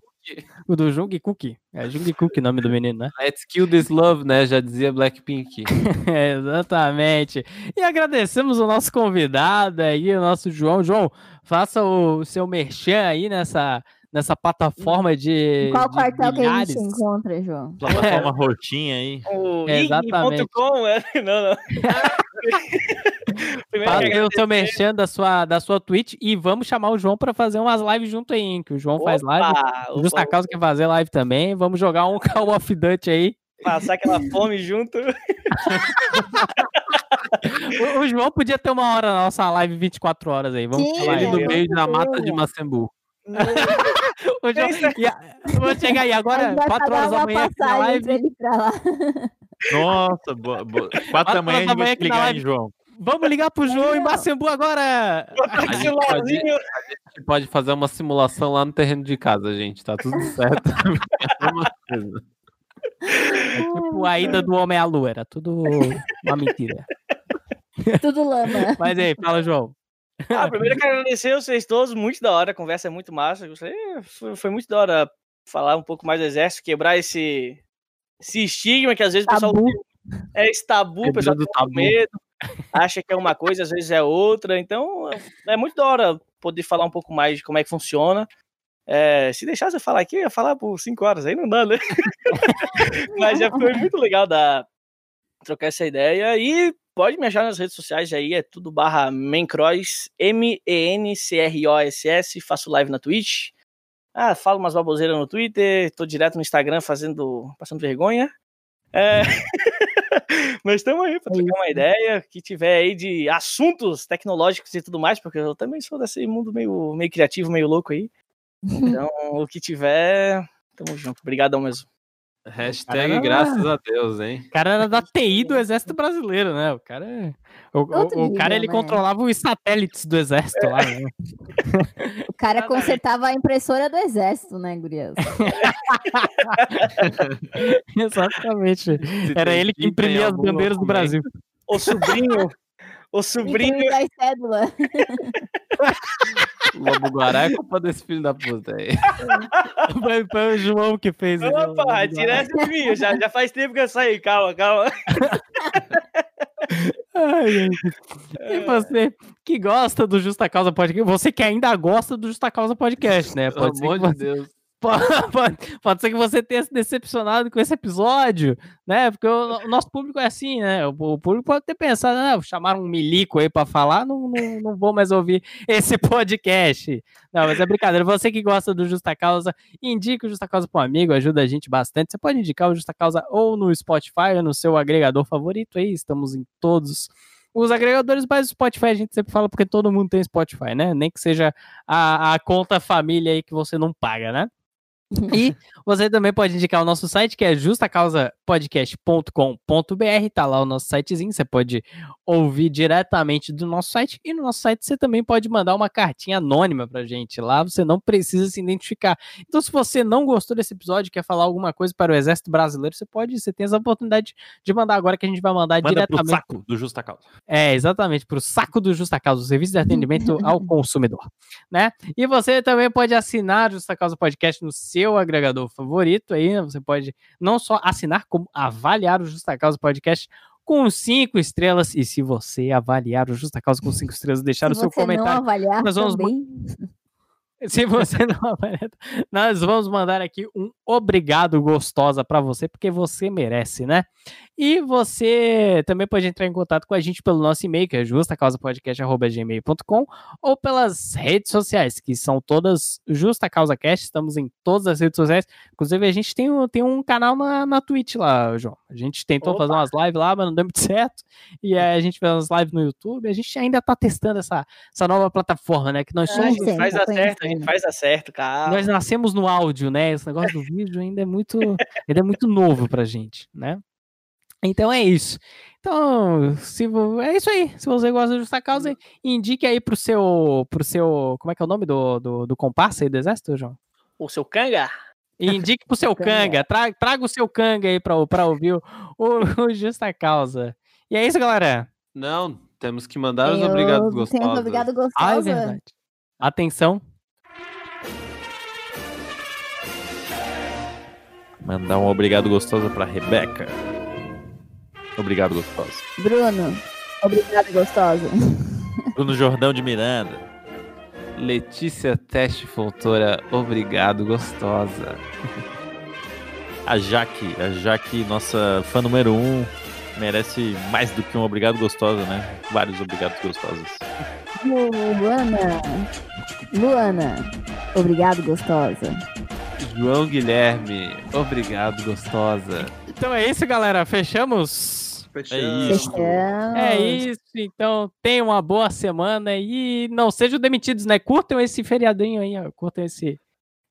[SPEAKER 1] O do Jungkook. É Jungkook o nome do menino, né?
[SPEAKER 4] Let's kill this love, né? Já dizia Blackpink.
[SPEAKER 1] É, exatamente. E agradecemos o nosso convidado aí, o nosso João. João, faça o seu merchan aí nessa, nessa plataforma de.
[SPEAKER 2] Qual
[SPEAKER 1] de
[SPEAKER 2] quartel que a
[SPEAKER 1] milhares.
[SPEAKER 2] gente se encontra, João?
[SPEAKER 5] Plataforma rotinha aí.
[SPEAKER 3] O
[SPEAKER 1] É, exatamente.
[SPEAKER 3] ig.com, é? Não, não. Primeiro
[SPEAKER 1] o seu merchan da sua, da sua Twitch e vamos chamar o João pra fazer umas lives junto aí, hein? Que o João faz live.
[SPEAKER 3] Opa,
[SPEAKER 1] O Justa
[SPEAKER 3] opa,
[SPEAKER 1] Causa quer fazer live também. Vamos jogar um Call of Duty aí.
[SPEAKER 3] Passar aquela fome junto.
[SPEAKER 1] O, o João podia ter uma hora na nossa live 24 horas aí. Vamos
[SPEAKER 2] Sim,
[SPEAKER 1] falar
[SPEAKER 4] Ele
[SPEAKER 1] aí.
[SPEAKER 4] no meio da mata de Macembu.
[SPEAKER 1] O João- e Vou chegar aí agora,
[SPEAKER 2] gente vai
[SPEAKER 1] 4
[SPEAKER 2] pagar
[SPEAKER 1] horas da manhã aqui na live.
[SPEAKER 2] pra ele ir pra lá.
[SPEAKER 5] Nossa, boa, boa. quatro da manhã a gente vai te ligar, hein, João?
[SPEAKER 1] Vamos ligar pro João em. Macembu agora.
[SPEAKER 4] A gente
[SPEAKER 3] celularzinho.
[SPEAKER 4] A gente pode fazer uma simulação lá no terreno de casa, gente. Tá tudo certo. É.
[SPEAKER 1] É tipo a ida do homem à lua, era tudo uma mentira.
[SPEAKER 2] Tudo lama.
[SPEAKER 1] Mas aí, fala, João.
[SPEAKER 3] Ah, primeiro eu quero agradecer vocês todos, muito da hora, a conversa é muito massa. Foi, foi muito da hora falar um pouco mais do exército, quebrar esse, esse estigma que às vezes o pessoal
[SPEAKER 2] Tabu.
[SPEAKER 3] é esse tabu, o pessoal tem
[SPEAKER 4] tabu.
[SPEAKER 3] medo, acha que é uma coisa, às vezes é outra. Então é muito da hora poder falar um pouco mais de como é que funciona. É, se deixasse eu falar aqui, eu ia falar por cinco horas, aí não dá, né? Mas já foi muito legal dar, trocar essa ideia. E pode me achar nas redes sociais aí, é tudo barra Mencross, M-E-N-C-R-O-S-S, faço live na Twitch. Ah, falo umas baboseiras no Twitter, tô direto no Instagram fazendo, passando vergonha. É... Mas estamos aí para trocar uma ideia, que tiver aí de assuntos tecnológicos e tudo mais, porque eu também sou desse mundo meio, meio criativo, meio louco aí. Então, o que tiver, tamo junto. Obrigadão mesmo.
[SPEAKER 4] Hashtag
[SPEAKER 1] Caramba.
[SPEAKER 4] graças a Deus, hein?
[SPEAKER 1] O cara era da TI do Exército Brasileiro, né? O cara, é- o, o- o cara ele
[SPEAKER 2] né?
[SPEAKER 1] controlava os satélites do Exército lá, né?
[SPEAKER 2] O cara consertava a impressora do exército, né, gurias?
[SPEAKER 1] Exatamente. Era ele que imprimia as bandeiras do Brasil.
[SPEAKER 3] O sobrinho, o sobrinho,
[SPEAKER 2] cédulas.
[SPEAKER 4] Lobo Guará é culpa desse filho da puta aí.
[SPEAKER 1] Foi, foi o João que fez.
[SPEAKER 3] Opa, tira essa de mim. Já, já faz tempo que eu saí. Calma, calma.
[SPEAKER 1] Ai. E você que gosta do Justa Causa Podcast, você que ainda gosta do Justa Causa Podcast, né?
[SPEAKER 4] Pelo
[SPEAKER 1] Pode ser,
[SPEAKER 4] amor
[SPEAKER 1] que
[SPEAKER 4] de Deus.
[SPEAKER 1] pode, pode- ser que você tenha se decepcionado com esse episódio, né? Porque o, o nosso público é assim, né? O, o público pode ter pensado, né? Chamaram um milico aí pra falar, não, não, não vou mais ouvir esse podcast. Não, mas é brincadeira. Você que gosta do Justa Causa, indique o Justa Causa para um amigo, ajuda a gente bastante. Você pode indicar o Justa Causa ou no Spotify ou no seu agregador favorito aí. Estamos em todos os agregadores, mas o Spotify a gente sempre fala porque todo mundo tem Spotify, né? Nem que seja a, a conta família aí que você não paga, né? E você também pode indicar o nosso site, que é justacausapodcast.com.br, tá lá o nosso sitezinho, você pode ouvir diretamente do nosso site, e no nosso site você também pode mandar uma cartinha anônima pra gente, lá você não precisa se identificar. Então se você não gostou desse episódio, quer falar alguma coisa para o Exército Brasileiro, você pode, você tem essa oportunidade de mandar agora, que a gente vai mandar
[SPEAKER 5] Manda pro
[SPEAKER 1] diretamente
[SPEAKER 5] saco do Justa Causa.
[SPEAKER 1] é, exatamente, para o saco do Justa Causa, o serviço de atendimento ao consumidor, né? E você também pode assinar o Justa Causa Podcast no seu agregador favorito aí, né? Você pode não só assinar, como avaliar o Justa Causa Podcast com cinco estrelas. E se você avaliar o Justa Causa com cinco estrelas, deixar
[SPEAKER 2] Se
[SPEAKER 1] o seu comentário.
[SPEAKER 2] avaliar
[SPEAKER 1] nós vamos
[SPEAKER 2] também.
[SPEAKER 1] Se você não avaliar, nós vamos mandar aqui um obrigado gostosa para você, porque você merece, né? E você também pode entrar em contato com a gente pelo nosso e-mail, que é justacausapodcast.gmail.com ou pelas redes sociais, que são todas Justa Causa Cast, estamos em todas as redes sociais. Inclusive, a gente tem um, tem um canal na, na Twitch lá, João. A gente tentou
[SPEAKER 3] Opa.
[SPEAKER 1] fazer umas lives lá, mas não deu muito certo. E aí a gente fez umas lives no YouTube. A gente ainda tá testando essa, essa nova plataforma, né? Que nós
[SPEAKER 3] A
[SPEAKER 1] somos.
[SPEAKER 3] faz a certo,
[SPEAKER 2] conhecendo.
[SPEAKER 3] faz a certo, calma.
[SPEAKER 1] Nós nascemos no áudio, né? Esse negócio do vídeo ainda é muito, ainda é muito novo pra gente, né? Então é isso. Então, se vo- é isso aí. Se você gosta de Justa Causa, indique aí pro seu, pro seu, como é que é o nome do, do, do comparsa aí do exército, João?
[SPEAKER 3] O seu canga?
[SPEAKER 1] Indique pro seu canga, traga, traga o seu canga aí pra, pra ouvir o, o, Justa Causa. E é isso, galera.
[SPEAKER 4] Não, temos que mandar os
[SPEAKER 2] Eu
[SPEAKER 4] obrigados
[SPEAKER 2] os
[SPEAKER 4] gostosos.
[SPEAKER 2] obrigado
[SPEAKER 1] Ah, é
[SPEAKER 2] gostosa.
[SPEAKER 1] verdade. Atenção.
[SPEAKER 5] Mandar um obrigado gostoso pra Rebeca. Obrigado, gostosa.
[SPEAKER 2] Bruno, obrigado, gostosa.
[SPEAKER 5] Bruno Jordão de Miranda.
[SPEAKER 4] Letícia Teste Fontoura, obrigado, gostosa.
[SPEAKER 5] A Jaque, a Jaque, nossa fã número um, merece mais do que um obrigado gostosa, né? Vários obrigados gostosos.
[SPEAKER 2] Luana, Luana, obrigado, gostosa.
[SPEAKER 4] João Guilherme, obrigado, gostosa.
[SPEAKER 1] Então é isso, galera. Fechamos?
[SPEAKER 5] É isso.
[SPEAKER 2] Fechamos.
[SPEAKER 1] É isso. Então tenham uma boa semana e não sejam demitidos, né? Curtam esse feriadinho aí, ó. Curtam esse,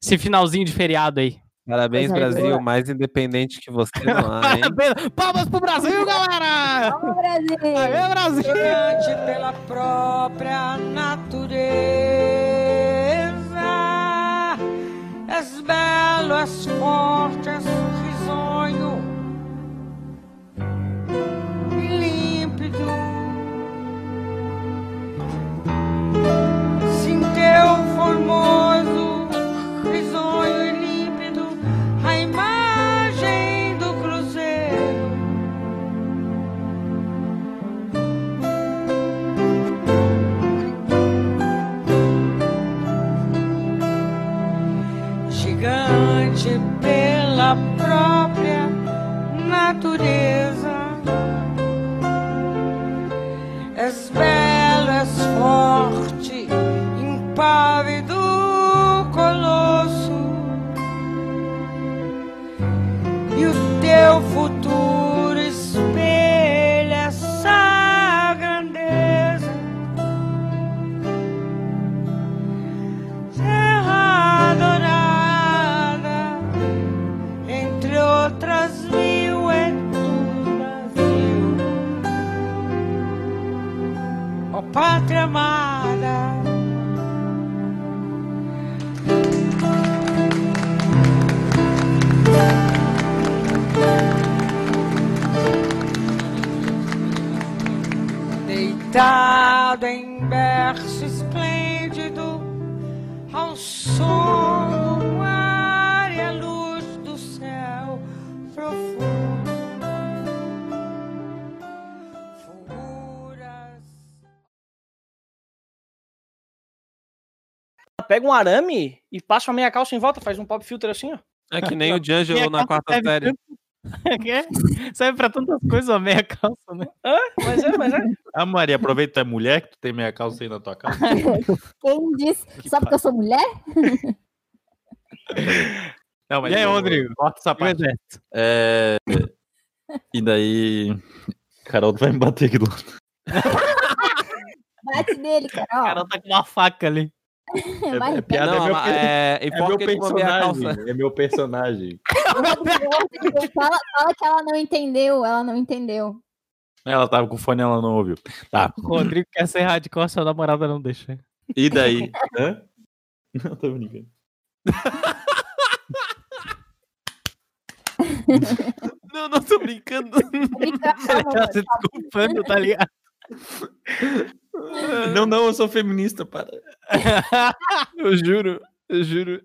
[SPEAKER 1] esse finalzinho de feriado aí.
[SPEAKER 4] Parabéns, Brasil,
[SPEAKER 2] boa.
[SPEAKER 4] mais independente que você não há, hein?
[SPEAKER 1] Parabéns. Palmas pro Brasil, galera!
[SPEAKER 2] Vamos, Brasil!
[SPEAKER 1] Aê, Brasil!
[SPEAKER 6] pela própria natureza. És belo, és forte, és risonho, límpido. Sim, teu formoso, impávido colosso. E o teu futuro espelha essa grandeza. Terra adorada, entre outras mil é tu, Brasil. Ó pátria amada, deitado em berço esplêndido ao som do mar e à luz do céu profundo. Fulguras.
[SPEAKER 3] Pega um arame e passa uma meia calça em volta, faz um pop filter assim, ó.
[SPEAKER 4] É que nem o D'Angelo na quarta série.
[SPEAKER 1] tanto- É, Serve pra tantas coisas a meia calça, né?
[SPEAKER 3] Mas é, mas é.
[SPEAKER 5] Ah, Maria, aproveita que é mulher, que tu tem meia calça aí na tua casa.
[SPEAKER 2] Quem disse? Só porque eu sou mulher?
[SPEAKER 5] Não, mas
[SPEAKER 1] E aí,
[SPEAKER 5] eu-
[SPEAKER 1] Rodrigo?
[SPEAKER 5] Corta essa
[SPEAKER 1] E o
[SPEAKER 5] parte. É... E daí... Carol, tu vai me bater aqui do lado.
[SPEAKER 2] Bate nele,
[SPEAKER 1] O
[SPEAKER 2] Carol.
[SPEAKER 1] cara tá com uma faca ali.
[SPEAKER 5] É piada,
[SPEAKER 4] Não,
[SPEAKER 5] é meu,
[SPEAKER 4] mas,
[SPEAKER 5] per-
[SPEAKER 4] é,
[SPEAKER 5] é meu
[SPEAKER 4] a meia calça.
[SPEAKER 5] personagem. É meu personagem.
[SPEAKER 2] Fala, fala que ela não entendeu, ela não entendeu.
[SPEAKER 5] Ela tava com fone, ela não ouviu. Tá.
[SPEAKER 1] O Rodrigo quer ser radical, sua namorada não deixa.
[SPEAKER 5] E daí? Hã? Não, tô brincando.
[SPEAKER 4] Não, não tô brincando.
[SPEAKER 1] Ela tá se desculpando, tá ligado?
[SPEAKER 5] Não, não, eu sou feminista, para.
[SPEAKER 4] Eu juro, eu juro.